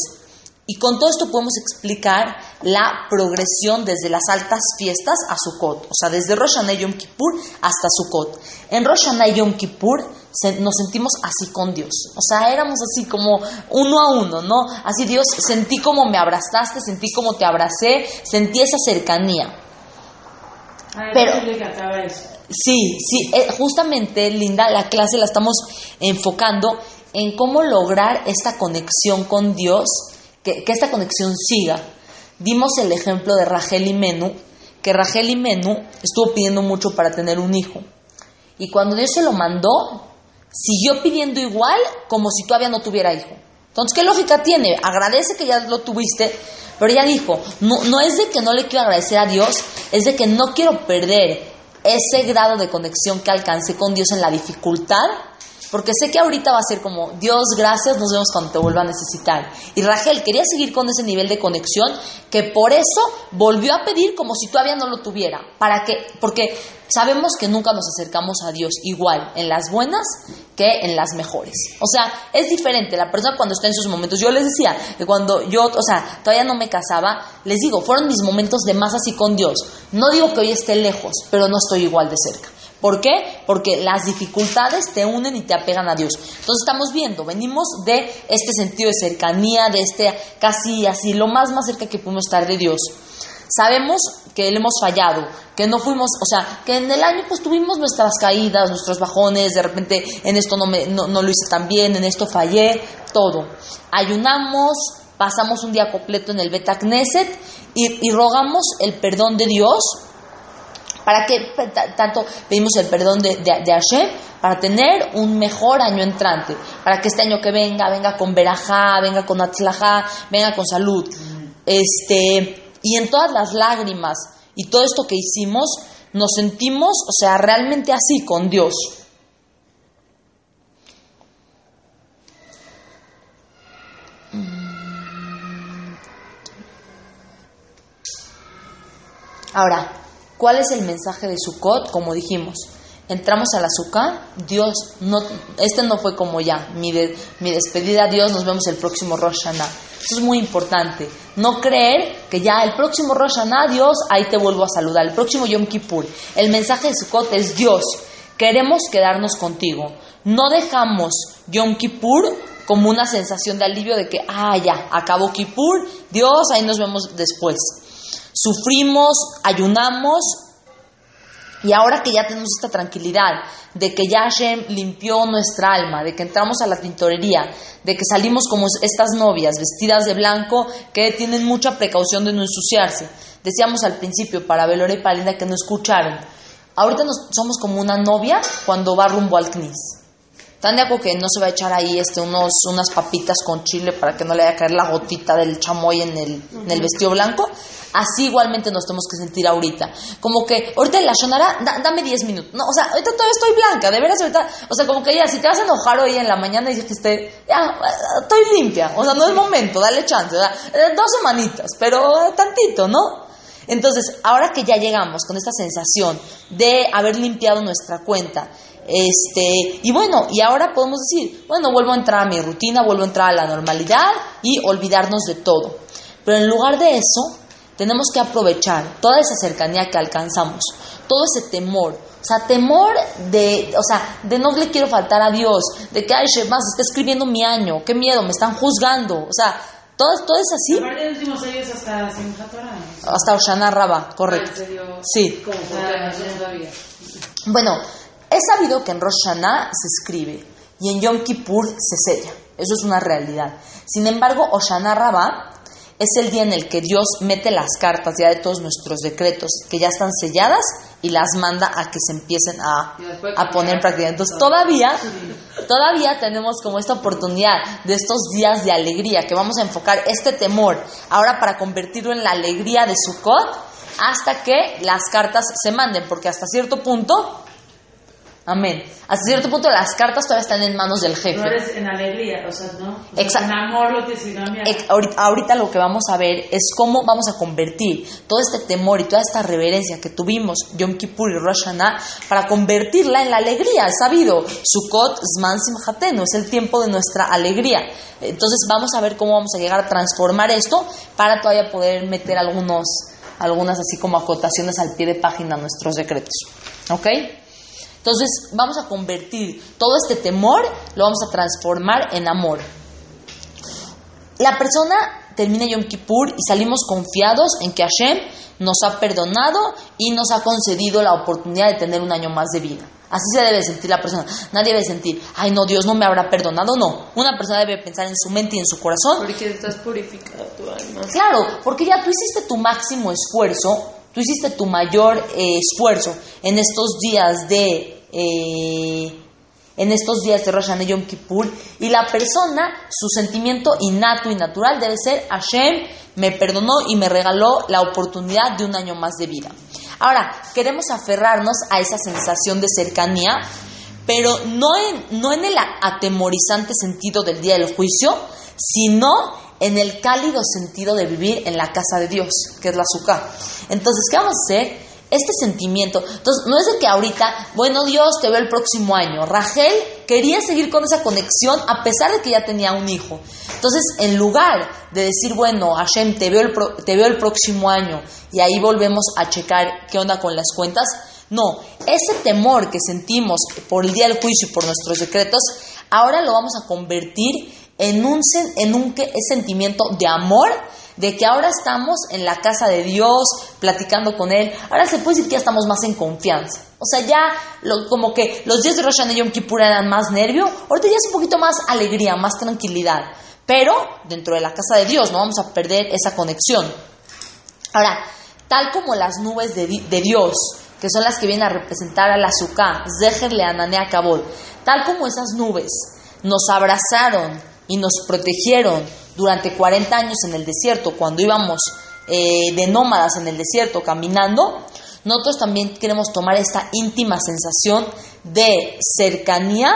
y con todo esto podemos explicar la progresión desde las altas fiestas a Sukkot, o sea, desde Rosh Hashanah y Yom Kippur hasta Sukkot. En Rosh Hashanah y Yom Kippur se- nos sentimos así con Dios, o sea, éramos así como uno a uno, ¿no? Así Dios, sentí como me abrazaste, sentí como te abracé, sentí esa cercanía. Pero- sí le encantaba eso. Sí, sí, eh, justamente, Linda, la clase la estamos enfocando en cómo lograr esta conexión con Dios, que, que esta conexión siga. Dimos el ejemplo de Rachel y Menú, que Rachel y Menú estuvo pidiendo mucho para tener un hijo. Y cuando Dios se lo mandó, siguió pidiendo igual como si todavía no tuviera hijo. Entonces, ¿qué lógica tiene? Agradece que ya lo tuviste, pero ella dijo, no, no es de que no le quiero agradecer a Dios, es de que no quiero perder ese grado de conexión que alcancé con Dios en la dificultad, porque sé que ahorita va a ser como, Dios, gracias, nos vemos cuando te vuelva a necesitar. Y Rachel quería seguir con ese nivel de conexión, que por eso volvió a pedir como si todavía no lo tuviera. ¿Para qué? Porque sabemos que nunca nos acercamos a Dios igual en las buenas que en las mejores. O sea, es diferente la persona cuando está en sus momentos. Yo les decía que cuando yo, o sea, todavía no me casaba, les digo, fueron mis momentos de más así con Dios. No digo que hoy esté lejos, pero no estoy igual de cerca. ¿Por qué? Porque las dificultades te unen y te apegan a Dios. Entonces estamos viendo, venimos de este sentido de cercanía, de este casi así, lo más más cerca que pudimos estar de Dios. Sabemos que le hemos fallado, que no fuimos, o sea, que en el año pues tuvimos nuestras caídas, nuestros bajones, de repente en esto no, me, no, no lo hice tan bien, en esto fallé, todo. Ayunamos, pasamos un día completo en el Beta Knesset y, y rogamos el perdón de Dios ¿Para qué tanto pedimos el perdón de, de, de Hashem? Para tener un mejor año entrante. Para que este año que venga, venga con verajá, venga con atzlajá, venga con salud. Este, y en todas las lágrimas y todo esto que hicimos, nos sentimos, o sea, realmente así con Dios. Ahora, ¿cuál es el mensaje de Sukkot? Como dijimos, entramos a la Sukkah, Dios, no, este no fue como ya, mi, de- mi despedida, Dios, nos vemos el próximo Rosh Hashanah. Eso es muy importante. No creer que ya el próximo Rosh Hashanah, Dios, ahí te vuelvo a saludar. El próximo Yom Kippur. El mensaje de Sukkot es Dios, queremos quedarnos contigo. No dejamos Yom Kippur como una sensación de alivio de que, ah, ya, acabó Kippur, Dios, ahí nos vemos después. Sufrimos, ayunamos, y ahora que ya tenemos esta tranquilidad de que ya Hashem limpió nuestra alma, de que entramos a la tintorería, de que salimos como estas novias vestidas de blanco que tienen mucha precaución de no ensuciarse. Decíamos al principio para Belora y Palinda que no escucharon. Ahorita nos, somos como una novia cuando va rumbo al CNIS. ¿Están de acuerdo que no se va a echar ahí este, unos, unas papitas con chile para que no le vaya a caer la gotita del chamoy en el, en el vestido blanco? Así igualmente nos tenemos que sentir ahorita. Como que ahorita en la shonara, da- dame 10 minutos. No, o sea, ahorita todavía estoy blanca, de veras ahorita. O sea, como que ya, si te vas a enojar hoy en la mañana y dijiste, ya, estoy limpia. O sea, no es momento, dale chance. Eh, Dos semanitas, pero eh, tantito, ¿no? Entonces, ahora que ya llegamos con esta sensación de haber limpiado nuestra cuenta, este, y bueno, y ahora podemos decir, bueno, vuelvo a entrar a mi rutina, vuelvo a entrar a la normalidad y olvidarnos de todo. Pero en lugar de eso, tenemos que aprovechar toda esa cercanía que alcanzamos, todo ese temor, o sea, temor de, o sea, de no le quiero faltar a Dios, de que, ay, más está escribiendo mi año, qué miedo, me están juzgando, o sea, todo, todo es así Aparte de los últimos años hasta hasta Oshana Rabba, correcto. Sí. Como no. Bueno, es sabido que en Rosh Hashanah se escribe y en Yom Kippur se sella. Eso es una realidad. Sin embargo, Oshana Rabba es el día en el que Dios mete las cartas ya de todos nuestros decretos que ya están selladas y las manda a que se empiecen a, a poner en práctica. Entonces, todavía, todavía tenemos como esta oportunidad de estos días de alegría que vamos a enfocar este temor ahora para convertirlo en la alegría de Sukkot hasta que las cartas se manden, porque hasta cierto punto, amén, hasta cierto punto las cartas todavía están en manos del jefe. No eres en alegría, o sea, ¿no? O sea, Exacto. En amor lo que ahorita, ahorita lo que vamos a ver es cómo vamos a convertir todo este temor y toda esta reverencia que tuvimos Yom Kippur y Rosh Hashanah para convertirla en la alegría. Es sabido, Sukkot Zman Simchatenu es el tiempo de nuestra alegría. Entonces vamos a ver cómo vamos a llegar a transformar esto para todavía poder meter algunos, algunas así como acotaciones al pie de página a nuestros decretos. ¿Ok? Entonces vamos a convertir todo este temor, lo vamos a transformar en amor. La persona termina Yom Kippur y salimos confiados en que Hashem nos ha perdonado y nos ha concedido la oportunidad de tener un año más de vida. Así se debe sentir la persona. Nadie debe sentir, ay no, Dios no me habrá perdonado. No, una persona debe pensar en su mente y en su corazón Porque estás purificada tu alma. Claro, porque ya tú hiciste tu máximo esfuerzo, tú hiciste tu mayor eh, esfuerzo en estos días de eh, en estos días de Rosh Hashanah y Yom Kippur y la persona, su sentimiento innato y natural debe ser Hashem me perdonó y me regaló la oportunidad de un año más de vida. Ahora, queremos aferrarnos a esa sensación de cercanía, pero no en, no en el atemorizante sentido del día del juicio, sino en el cálido sentido de vivir en la casa de Dios, que es la azúcar. Entonces, ¿qué vamos a hacer? Este sentimiento, entonces no es de que ahorita, bueno Dios, te veo el próximo año. Rachel quería seguir con esa conexión a pesar de que ya tenía un hijo. Entonces, en lugar de decir, bueno, Hashem, te veo el, pro- te veo el próximo año y ahí volvemos a checar qué onda con las cuentas, no, ese temor que sentimos por el día del juicio y por nuestros decretos, ahora lo vamos a convertir en un, en sentimiento de amor, de que ahora estamos en la casa de Dios, platicando con Él. Ahora se puede decir que ya estamos más en confianza. O sea, ya como que los días de Rosh y Yom Kippur eran más nervio, ahorita ya es un poquito más alegría, más tranquilidad. Pero dentro de la casa de Dios no vamos a perder esa conexión. Ahora, tal como las nubes de, Dios, que son las que vienen a representar al azúcar, Zeher Leananea Kabod, tal como esas nubes nos abrazaron y nos protegieron durante 40 años en el desierto, cuando íbamos eh, de nómadas en el desierto caminando, nosotros también queremos tomar esta íntima sensación de cercanía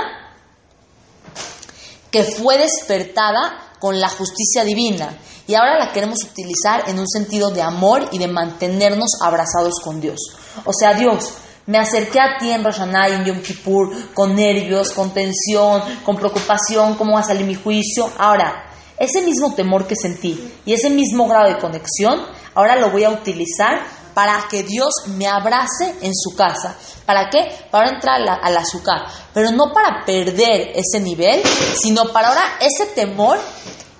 que fue despertada con la justicia divina y ahora la queremos utilizar en un sentido de amor y de mantenernos abrazados con Dios. O sea, Dios, me acerqué a ti en Rosh Hashanah en Yom Kippur con nervios, con tensión, con preocupación, cómo va a salir mi juicio. Ahora, ese mismo temor que sentí y ese mismo grado de conexión, ahora lo voy a utilizar para que Dios me abrace en su casa. ¿Para qué? Para entrar al azúcar. Pero no para perder ese nivel, sino para ahora ese temor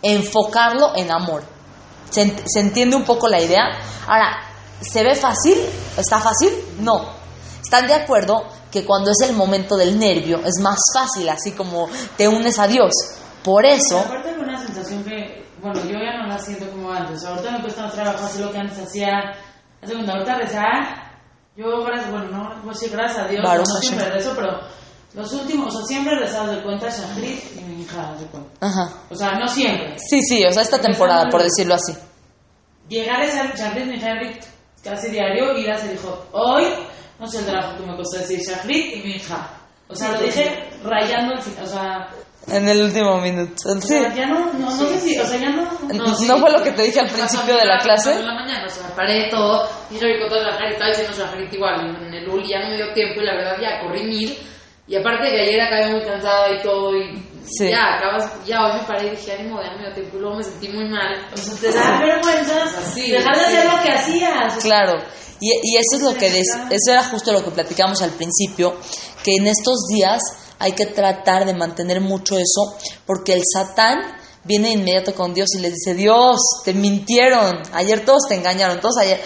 enfocarlo en amor. ¿Se, ¿Se, entiende un poco la idea? Ahora, ¿se ve fácil? ¿Está fácil? No. ¿Están de acuerdo que cuando es el momento del nervio es más fácil, así como te unes a Dios? Por eso... Aparte de una sensación que, bueno, yo ya no la siento como antes. Ahorita me cuesta más trabajo hacer lo que antes hacía. Hace cuando ahorita rezar, yo, gracias, bueno, no puedo decir gracias a Dios, no siempre rezo, pero los últimos, o sea, siempre rezado de cuenta Shachrit y mi hija de cuenta. Ajá. O sea, no siempre. Sí, sí, o sea, esta temporada, por decirlo así. Llegar a ese Shachrit, mi hija casi diario, ir a hacer dijo, hoy no sé el trabajo que me costó decir Shachrit y mi hija. O sea, lo dije rayando el o sea... En el último minuto. O sea, ya no, no, no sé si, o sea, ya no... ¿No, ¿no fue lo que te dije al principio de la clase? En la mañana, o sea, paré todo, y yo vi con toda la gente, estaba diciendo Shachrit igual, en el Uli ya no me dio tiempo, y la verdad ya corrí mil, y aparte de ayer acabé muy cansada y todo, y sí. ya acabas, ya hoy me paré y dije, ánimo, ya me dio tiempo, y luego me sentí muy mal. O sea, te da vergüenza dejar de hacer lo que hacías. Claro. Y, eso es lo que eso era justo lo que platicamos al principio, que en estos días hay que tratar de mantener mucho eso, porque el Satán viene inmediato con Dios y le dice, Dios, te mintieron, ayer todos te engañaron, todos ayer,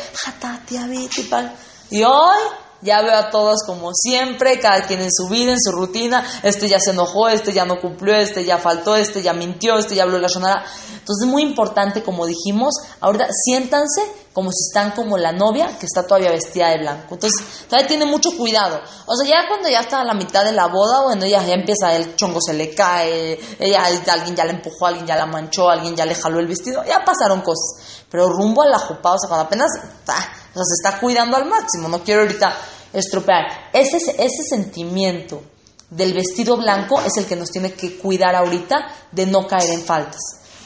y hoy ya veo a todos como siempre, cada quien en su vida, en su rutina, este ya se enojó, este ya no cumplió, este ya faltó, este ya mintió, este ya habló la sonara. Entonces es muy importante, como dijimos, ahorita siéntanse como si están como la novia que está todavía vestida de blanco. Entonces, todavía tiene mucho cuidado. O sea, ya cuando ya está a la mitad de la boda, bueno, ya, ya empieza el chongo se le cae, ella, alguien ya le empujó, alguien ya la manchó, alguien ya le jaló el vestido, ya pasaron cosas. Pero rumbo a la o sea, cuando apenas o sea, se está cuidando al máximo, no quiero ahorita estropear. Ese, ese sentimiento del vestido blanco es el que nos tiene que cuidar ahorita de no caer en faltas.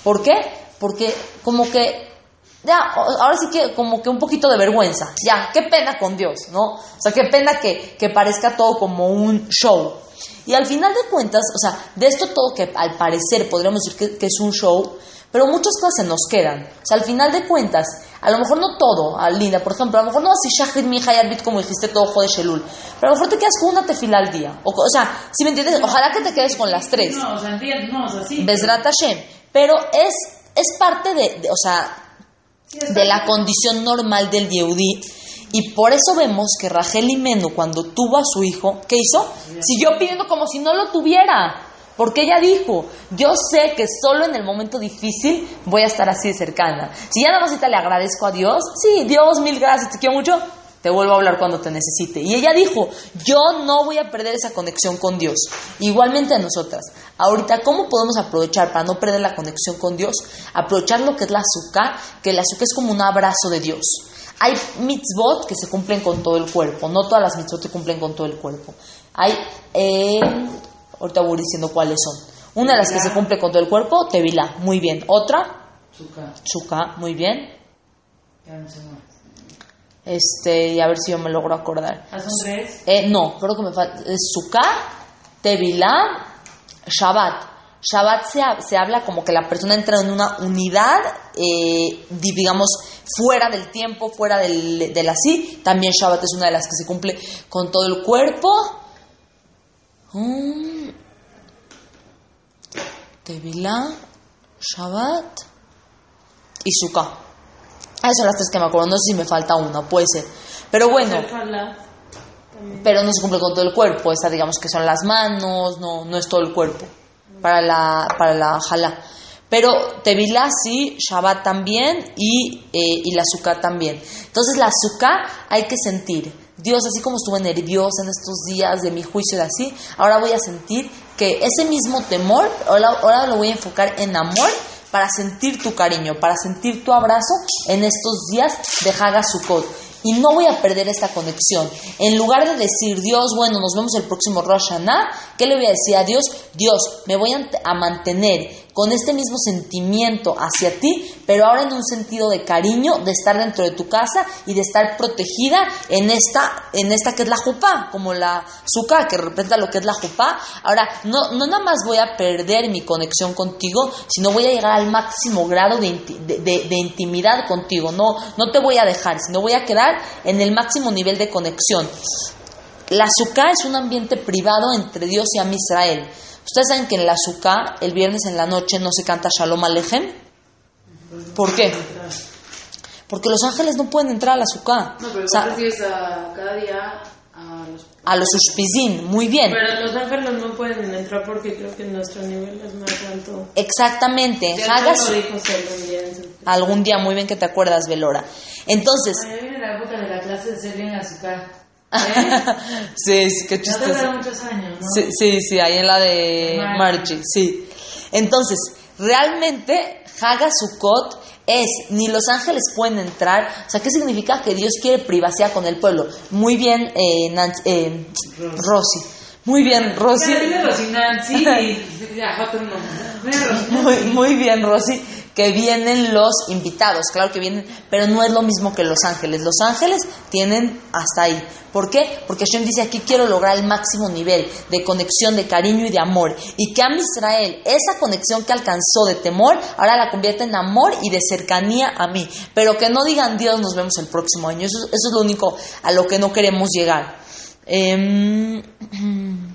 ¿Por qué? Porque como que ya, ahora sí que como que un poquito de vergüenza, ya, qué pena con Dios, ¿no? O sea, qué pena que, que parezca todo como un show. Y al final de cuentas, o sea, de esto todo que al parecer podríamos decir que, es un show, pero muchas cosas se nos quedan. O sea, al final de cuentas, a lo mejor no todo, a Linda, por ejemplo, a lo mejor no así Shahid, mi Hayarbit, como dijiste todo de Shelul, pero a lo mejor te quedas con una tefila al día. O, o sea, si me entiendes, ojalá que te quedes con las tres. No, o sea, no, o sea, sí. Besrat Hashem. Pero es, es parte de, de, o sea, de la condición normal del Yehudí. Y por eso vemos que Rachel Imenu, cuando tuvo a su hijo, ¿qué hizo? Siguió pidiendo como si no lo tuviera. Porque ella dijo, yo sé que solo en el momento difícil voy a estar así de cercana. Si ya nada más le agradezco a Dios, sí, Dios, mil gracias, te quiero mucho, te vuelvo a hablar cuando te necesite. Y ella dijo, yo no voy a perder esa conexión con Dios. Igualmente a nosotras. Ahorita, ¿cómo podemos aprovechar para no perder la conexión con Dios? Aprovechar lo que es la azúcar, que el azúcar es como un abrazo de Dios. Hay mitzvot que se cumplen con todo el cuerpo, no todas las mitzvot se cumplen con todo el cuerpo. Hay, eh, ahorita voy diciendo cuáles son. Una de las que se cumple con todo el cuerpo, Tevila, muy bien. Otra, Chuka, muy bien. Este, y a ver si yo me logro acordar. Eh, no, creo que me falta. Es Tevilá, Shabbat. Shabbat se, se, habla como que la persona entra en una unidad, eh, digamos, fuera del tiempo, fuera del, del, así. También Shabbat es una de las que se cumple con todo el cuerpo. Um, Tevilá, Shabbat. y Sukkah. Esas son las tres que me acuerdo. No sé si me falta una, puede ser. Pero bueno, pero no se cumple con todo el cuerpo. Esa digamos que son las manos, no, no es todo el cuerpo para la, para la jalá. Pero Tevilá sí, Shabbat también y, eh, y la Sukkah también. Entonces la Sukkah hay que sentir. Dios, así como estuve nerviosa en estos días de mi juicio de así, ahora voy a sentir que ese mismo temor, ahora, ahora lo voy a enfocar en amor para sentir tu cariño, para sentir tu abrazo en estos días de Haga Sukkot y no voy a perder esta conexión. En lugar de decir, Dios, bueno, nos vemos el próximo Rosh Hashanah, ¿qué le voy a decir a Dios? Dios, me voy a, mantener con este mismo sentimiento hacia ti, pero ahora en un sentido de cariño, de estar dentro de tu casa y de estar protegida en esta, en esta que es la jupá, como la suka, que representa lo que es la jupá. Ahora, no, no nada más voy a perder mi conexión contigo, sino voy a llegar al máximo grado de, intimidad contigo. No, no te voy a dejar, sino voy a quedar en el máximo nivel de conexión. La Sukkah es un ambiente privado entre Dios y Am Israel. Ustedes saben que en la Sukkah, el viernes en la noche, no se canta Shalom Alejem. ¿Por qué? Porque los ángeles no pueden entrar a la Sukkah. No, pero a, cada día a los... A los muy bien. Pero los ángeles no pueden entrar porque creo que nuestro nivel es más alto. Exactamente. Hagas... Algún día, muy bien que te acuerdas, Velora. Entonces. viene la época de la clase de ser bien sí, sí, qué chistoso. muchos años, ¿no? Sí, sí, sí, ahí en la de Margie, sí. Entonces, realmente, Haga Sukkot es, ni los ángeles pueden entrar. O sea, ¿qué significa? Que Dios quiere privacidad con el pueblo. Muy bien, eh, eh Rosy. Muy bien, Rosy. muy, muy bien, Rosy que vienen los invitados, claro que vienen, pero no es lo mismo que los ángeles. Los ángeles tienen hasta ahí. ¿Por qué? Porque Hashem dice aquí quiero lograr el máximo nivel de conexión, de cariño y de amor. Y que a Israel, esa conexión que alcanzó de temor, ahora la convierte en amor y de cercanía a mí. Pero que no digan Dios, nos vemos el próximo año. Eso, eso es lo único a lo que no queremos llegar. Eh,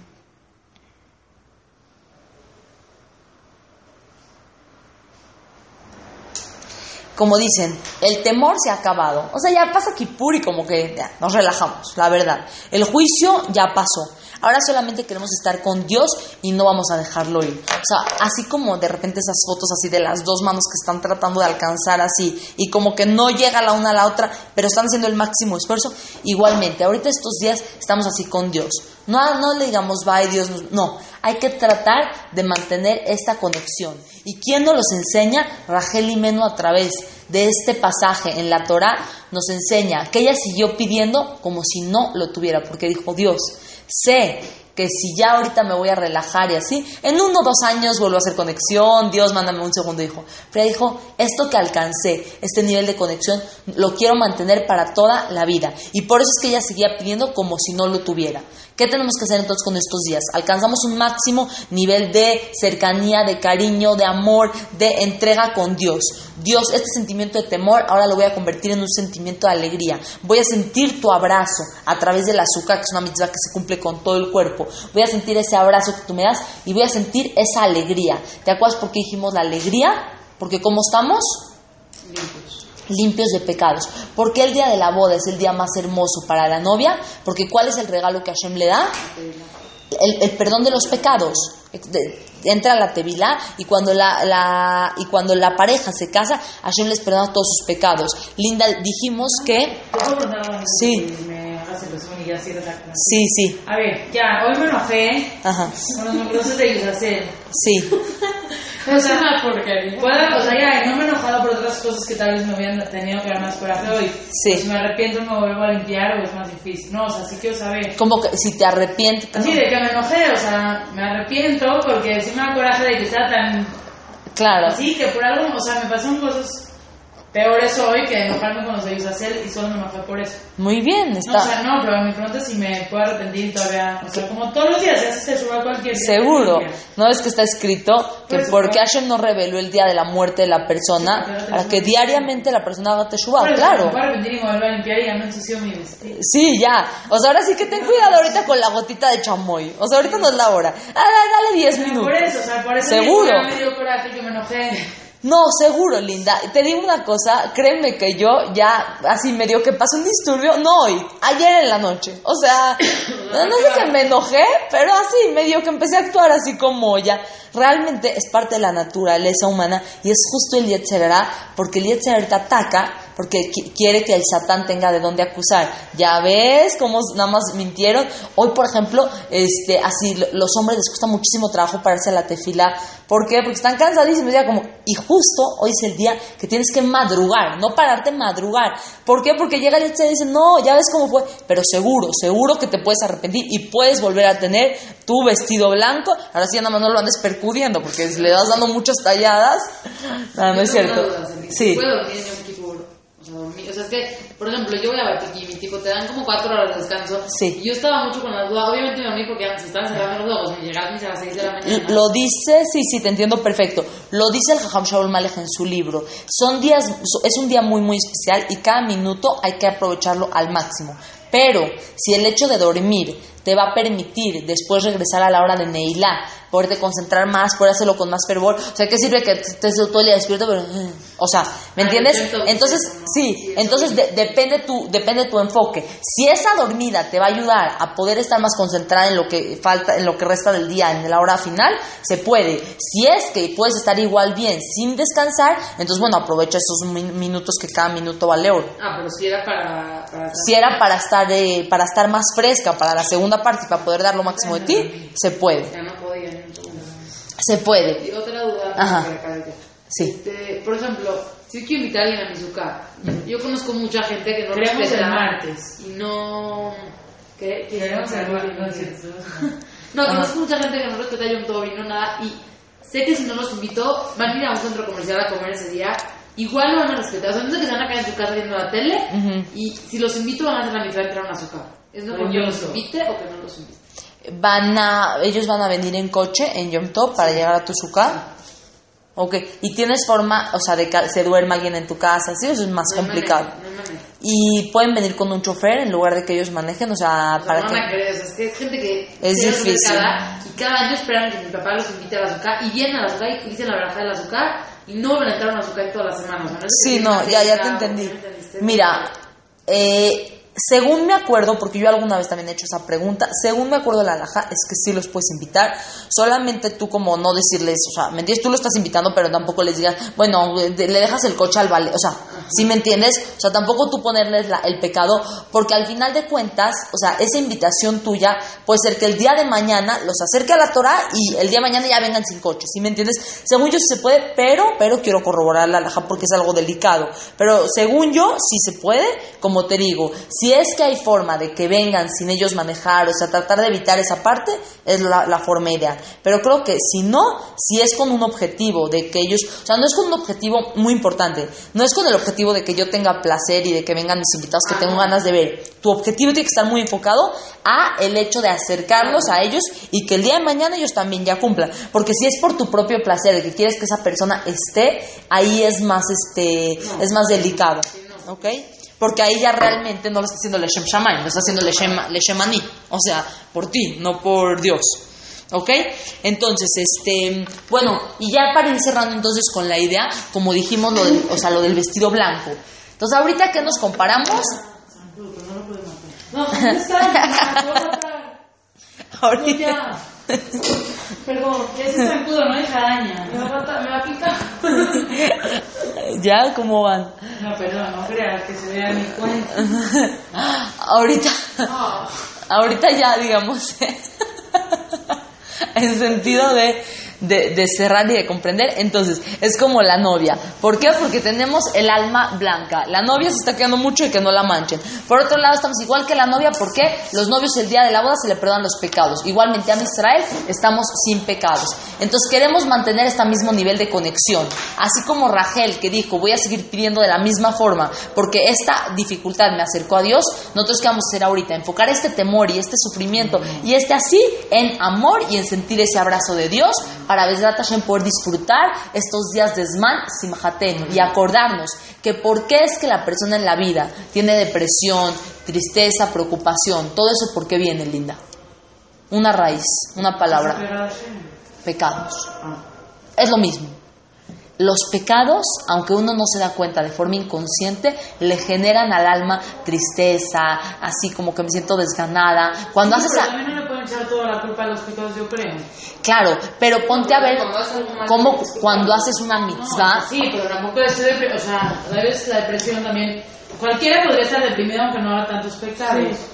como dicen, el temor se ha acabado. O sea, ya pasa Kipur y como que ya, nos relajamos, la verdad. El juicio ya pasó. Ahora solamente queremos estar con Dios y no vamos a dejarlo ir. O sea, así como de repente esas fotos así de las dos manos que están tratando de alcanzar así y como que no llega la una a la otra, pero están haciendo el máximo esfuerzo, igualmente, ahorita estos días estamos así con Dios. No, no le digamos, bye Dios, no, hay que tratar de mantener esta conexión. ¿Y quién nos los enseña? Rachel Meno a través de este pasaje en la Torah nos enseña que ella siguió pidiendo como si no lo tuviera, porque dijo, Dios, sé que si ya ahorita me voy a relajar y así, en uno o dos años vuelvo a hacer conexión, Dios mándame un segundo hijo. Pero dijo, esto que alcancé, este nivel de conexión, lo quiero mantener para toda la vida. Y por eso es que ella seguía pidiendo como si no lo tuviera. ¿Qué tenemos que hacer entonces con estos días? Alcanzamos un máximo nivel de cercanía, de cariño, de amor, de entrega con Dios. Dios, este sentimiento de temor ahora lo voy a convertir en un sentimiento de alegría. Voy a sentir tu abrazo a través del azúcar, que es una mitzvah que se cumple con todo el cuerpo. Voy a sentir ese abrazo que tú me das y voy a sentir esa alegría. ¿Te acuerdas por qué dijimos la alegría? Porque ¿cómo estamos? limpios de pecados. ¿Por qué el día de la boda es el día más hermoso para la novia? Porque ¿cuál es el regalo que Hashem le da? El, perdón de los pecados. Entra la tevilá y cuando la, y cuando la pareja se casa, Hashem les perdona todos sus pecados. Linda, dijimos que... Sí. Sí, sí. A ver, ya, hoy me enojé Ajá. con los de Sí. Sea, una porquería. o sea, ya, no me he enojado por otras cosas que tal vez me hubieran tenido que dar más coraje hoy. Sí. Si me arrepiento, me vuelvo a limpiar o es más difícil. No, o sea, sí quiero saber. Como que si te arrepientes. Sí, de que me enojé, o sea, me arrepiento porque sí me da coraje de que está tan. Claro. Sí, que por algo, o sea, me pasaron cosas Peor es hoy que enojarme con los de Isacel y solo me enojé por eso. Muy bien, está. No, o sea, no, pero me pregunta si me puedo arrepentir todavía. O sea, como todos los días, se hace cualquier día. Seguro. No es que está escrito que porque Hashem no reveló el día de la muerte de la persona, para que diariamente la persona haga teshuva, claro. Me puedo arrepentir y me vuelvo a limpiar y ya me ensució mi vestido. Sí, ya. O sea, ahora sí que ten cuidado ahorita con la gotita de chamoy. O sea, ahorita no es la hora. Ah, dale 10 minutos. Por eso, o sea, por eso Seguro. me dio coraje que me enojé. No, seguro, Linda. Te digo una cosa, créeme que yo ya así medio que pasó un disturbio, no hoy, ayer en la noche. O sea, no, sé que me enojé, pero así, medio que empecé a actuar así como ya. Realmente es parte de la naturaleza humana y es justo el Yetzerara, porque el Yetzerara te ataca porque quiere que el Satán tenga de dónde acusar. Ya ves cómo nada más mintieron. Hoy, por ejemplo, este, así los hombres les cuesta muchísimo trabajo pararse a la tefila. ¿Por qué? Porque están cansadísimos. Ya como, y justo hoy es el día que tienes que madrugar, no pararte madrugar. ¿Por qué? Porque llega el y dice, no, ya ves cómo fue. Pero seguro, seguro que te puedes arrepentir y puedes volver a tener tu vestido blanco. Ahora sí, nada más no lo andes percudiendo porque le das dando muchas talladas. No, no es cierto. sí. O sea, es que, por ejemplo, yo voy a mi tipo, te dan como cuatro horas de descanso. Sí. Y yo estaba mucho con la duda. Obviamente me dormí porque se estaban cerrando los ojos. Me llegaban a las seis de la mañana. Lo dice, sí, sí, te entiendo perfecto. Lo dice el Jajam Shaul Malek en su libro. Son días, es un día muy, muy especial y cada minuto hay que aprovecharlo al máximo. Pero si el hecho de dormir te va a permitir después regresar a la hora de Neilá, poderte concentrar más, poder hacerlo con más fervor. O sea, ¿qué sirve que estés todo el día despierto? Pero, eh, o sea, ¿me entiendes? Entonces, sí, entonces depende, tu, depende tu enfoque. Si esa dormida te va a ayudar a poder estar más concentrada en lo que falta, en lo que resta del día, en la hora final, se puede. Si es que puedes estar igual bien sin descansar, entonces, bueno, aprovecha esos minutos que cada minuto vale oro. Ah, pero si era para... si era para estar, eh, para estar más fresca, para la segunda parte y para poder dar lo máximo de ti, se puede. Se puede. Y otra duda. Ajá. Sí. Este, por ejemplo, si quiero invitar a alguien a mi zucca, yo conozco mucha gente que no Queremos el martes. Y no... ¿Qué? Queremos el martes. No, conozco mucha gente que no respeta Yom Tov no nada. Y sé que si no los invito, van a ir a un centro comercial a comer ese día. Igual lo van a respetar. O sea, no sé que se van a quedar en su casa viendo la tele. Y si los invito, van a hacer la mitad de entrar a una azúcar. Es no porque los invite o que no los invite van a, ellos van a venir en coche en Yom Tov para llegar a tu suká. Ok, y tienes forma, o sea, de que se duerma alguien en tu casa, ¿sí? Eso es más complicado. y pueden venir con un chofer en lugar de que ellos manejen, o sea, para no que... es que es gente que... Es difícil. y cada año esperan que mi papá los invite a la azúcar y vienen a la azúcar y dicen la verdad de la azúcar y no van a entrar a la azúcar todas las semanas. sí, no, ya, ya te entendí. Mira, eh según me acuerdo, porque yo alguna vez también he hecho esa pregunta, según me acuerdo la alhaja, es que sí los puedes invitar, solamente tú como no decirles, o sea, ¿me entiendes? Tú lo estás invitando, pero tampoco les digas, bueno, le dejas el coche al vale, o sea, ¿sí me entiendes? O sea, tampoco tú ponerles el pecado, porque al final de cuentas, o sea, esa invitación tuya puede ser que el día de mañana los acerque a la Torah y el día de mañana ya vengan sin coche, ¿sí me entiendes? Según yo sí se puede, pero, pero quiero corroborar la alhaja porque es algo delicado, pero según yo sí se puede, como te digo, si si es que hay forma de que vengan sin ellos manejar, o sea, tratar de evitar esa parte, es la, forma ideal. Pero creo que si no, si es con un objetivo de que ellos, o sea, no es con un objetivo muy importante, no es con el objetivo de que yo tenga placer y de que vengan mis invitados que tengo ganas de ver. Tu objetivo tiene que estar muy enfocado a el hecho de acercarlos a ellos y que el día de mañana ellos también ya cumplan. Porque si es por tu propio placer, de que quieres que esa persona esté, ahí es más, este, es más delicado. ¿Ok? Porque ahí ya realmente no lo está haciendo Leshem Shamayim, lo está haciendo Leshem, Ani, o sea, por ti, no por Dios. ¿Ok? Entonces, este, bueno, y ya para ir cerrando entonces con la idea, como dijimos, lo del, o sea, lo del vestido blanco. Entonces, ahorita que nos comparamos... No, ¿dónde Ahorita... Perdón, ese zancudo no es araña. Me va a, me va a picar. ¿Ya? ¿Cómo van? No, perdón, no creas que se vea mi cuenta. ahorita. Ahorita ya, digamos. en sentido de de, cerrar y de comprender. Entonces, es como la novia. ¿Por qué? Porque tenemos el alma blanca. La novia se está quedando mucho y que no la manchen. Por otro lado, estamos igual que la novia porque los novios el día de la boda se le perdonan los pecados. Igualmente a Israel estamos sin pecados. Entonces, queremos mantener este mismo nivel de conexión. Así como Rachel que dijo, voy a seguir pidiendo de la misma forma porque esta dificultad me acercó a Dios, nosotros qué vamos a hacer ahorita? Enfocar este temor y este sufrimiento y este así en amor y en sentir ese abrazo de Dios para Hashem poder disfrutar estos días de Zman Simhaten y acordarnos que por qué es que la persona en la vida tiene depresión, tristeza, preocupación, todo eso por qué viene, linda. Una raíz, una palabra. Pecados. Es lo mismo. Los pecados, aunque uno no se da cuenta de forma inconsciente, le generan al alma tristeza, así como que me siento desganada. Cuando Sí, haces pero a- también no le pueden echar toda la culpa a los pecados, yo creo. Claro, pero ponte a ver cómo cuando haces una No, mitzvah, sí, pero tampoco es depre- o sea, a veces la depresión también. Cualquiera podría estar deprimido aunque no haga tantos pecados. sí,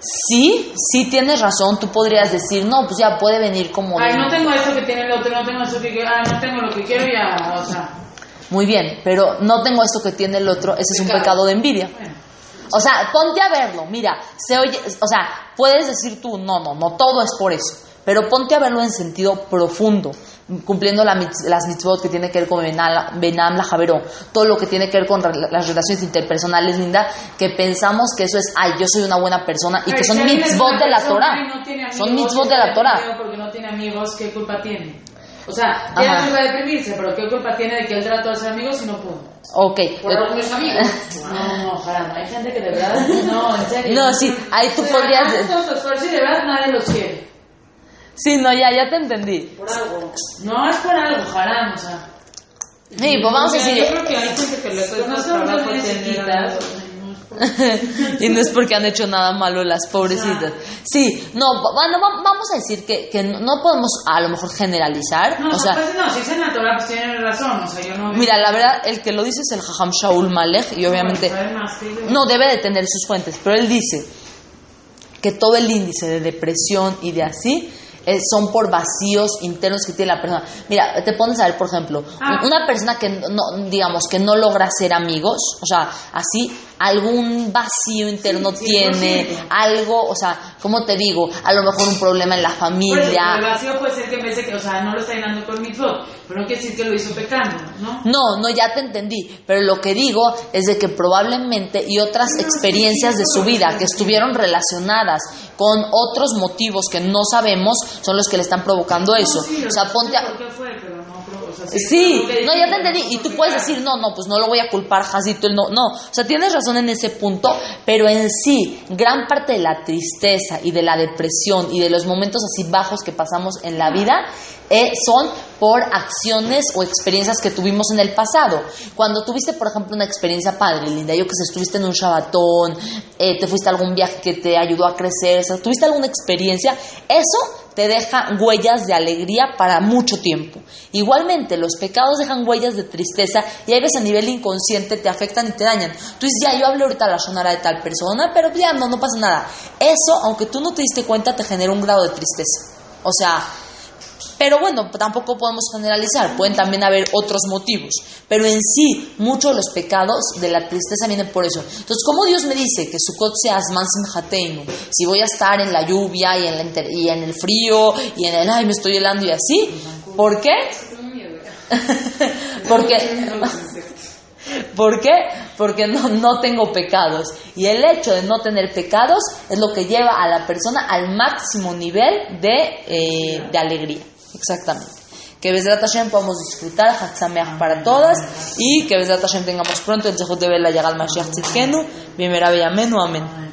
sí tienes razón, tú podrías decir, no, pues ya puede venir como Ay, no tengo esto que tiene el otro, no tengo eso que quiero, ah, no tengo lo que quiero ya, o sea. Muy bien, pero no tengo esto que tiene el otro, ese es un Pecado. pecado de envidia. Bueno. O sea, ponte a verlo, mira, se oye, o sea, puedes decir tú, no, no, no todo es por eso, pero ponte a verlo en sentido profundo, cumpliendo la las mitzvot que tiene que ver con Benam Benam la Javeró, todo lo que tiene que ver con re- las relaciones interpersonales, linda, que pensamos que eso es, ay, yo soy una buena persona y que son si mitzvot de la Torah. no tiene Son amigos, mitzvot de la Torah. Porque no tiene amigos, ¿qué culpa tiene? O sea, tiene Ajá. culpa de deprimirse, pero ¿qué culpa tiene de que él trató a ser amigos y no pudo? Ok. Por algo no es amigo. No, no, ojalá, no hay gente que de verdad, no, en serio. No, sí, ahí tú O sea, podrías... hacen todo su esfuerzo y de verdad nadie los quiere. Sí, no, ya, ya te entendí. Por algo. No es por algo, haram, o sea. Sí, pues vamos a Yo decir... creo que hay gente que le Pues no cuesta son trabajo chiquitas. y no es porque han hecho nada malo las pobrecitas. Sí, no, va- bueno, va- vamos a decir que, que no podemos a lo mejor generalizar. No, o sea, pues no, si es en la Torah, pues tienen razón, o sea, yo no... mira, la verdad, el que lo dice es el Jajam Shaul Malek y obviamente yo. no debe de tener sus fuentes, pero él dice que todo el índice de depresión y de así eh, son por vacíos internos que tiene la persona. Mira, te pones a ver, por ejemplo, Ah. una persona que no, digamos, que no logra ser amigos, o sea, así, algún vacío interno Sí, tiene, 100%. algo, o sea, ¿cómo te digo? A lo mejor un problema en la eso, familia. el vacío puede ser que en vez de que, o sea, no lo está llenando con mitzvot, pero no quiere decir que lo hizo pecando, ¿no? No, no, ya te entendí, pero lo que digo es de que probablemente y otras experiencias de su vida que estuvieron relacionadas con otros motivos que no sabemos son los que le están provocando eso. Sí, O sea, ponte a... ¿Por qué fue? Pero no creo, o sea, Sí, no, ya te entendí. Y tú puedes decir, no, no, pues no lo voy a culpar, Jacito, no, no. O sea, tienes razón en ese punto, pero en sí, gran parte de la tristeza y de la depresión y de los momentos así bajos que pasamos en la vida eh, son por acciones o experiencias que tuvimos en el pasado. Cuando tuviste, por ejemplo, una experiencia padre, linda, yo que sé, estuviste en un shabatón, eh, te fuiste a algún viaje que te ayudó a crecer, o sea, tuviste alguna experiencia, eso te deja huellas de alegría para mucho tiempo. Igualmente, los pecados dejan huellas de tristeza y a veces a nivel inconsciente te afectan y te dañan. Tú dices, ya, yo hablé ahorita la sonara de tal persona, pero ya no, no pasa nada. Eso, aunque tú no te diste cuenta, te genera un grado de tristeza. O sea, pero bueno, tampoco podemos generalizar, pueden también haber otros motivos. Pero en sí, muchos de los pecados de la tristeza vienen por eso. Entonces, ¿cómo Dios me dice que su sea asman simhateinu? Si voy a estar en la lluvia y en, la y en el frío y en el, ay, me estoy helando y así. ¿Por qué? Porque, ¿Por qué? Porque no, no tengo pecados. Y el hecho de no tener pecados es lo que lleva a la persona al máximo nivel de, eh, de alegría. Exactamente. Que Besrat Hashem podamos disfrutar, Hatzameach para todas, y que Besrat Hashem tengamos pronto el Zehut de ver la Yagal Mashiach Tzidkenu, Bimera Amén.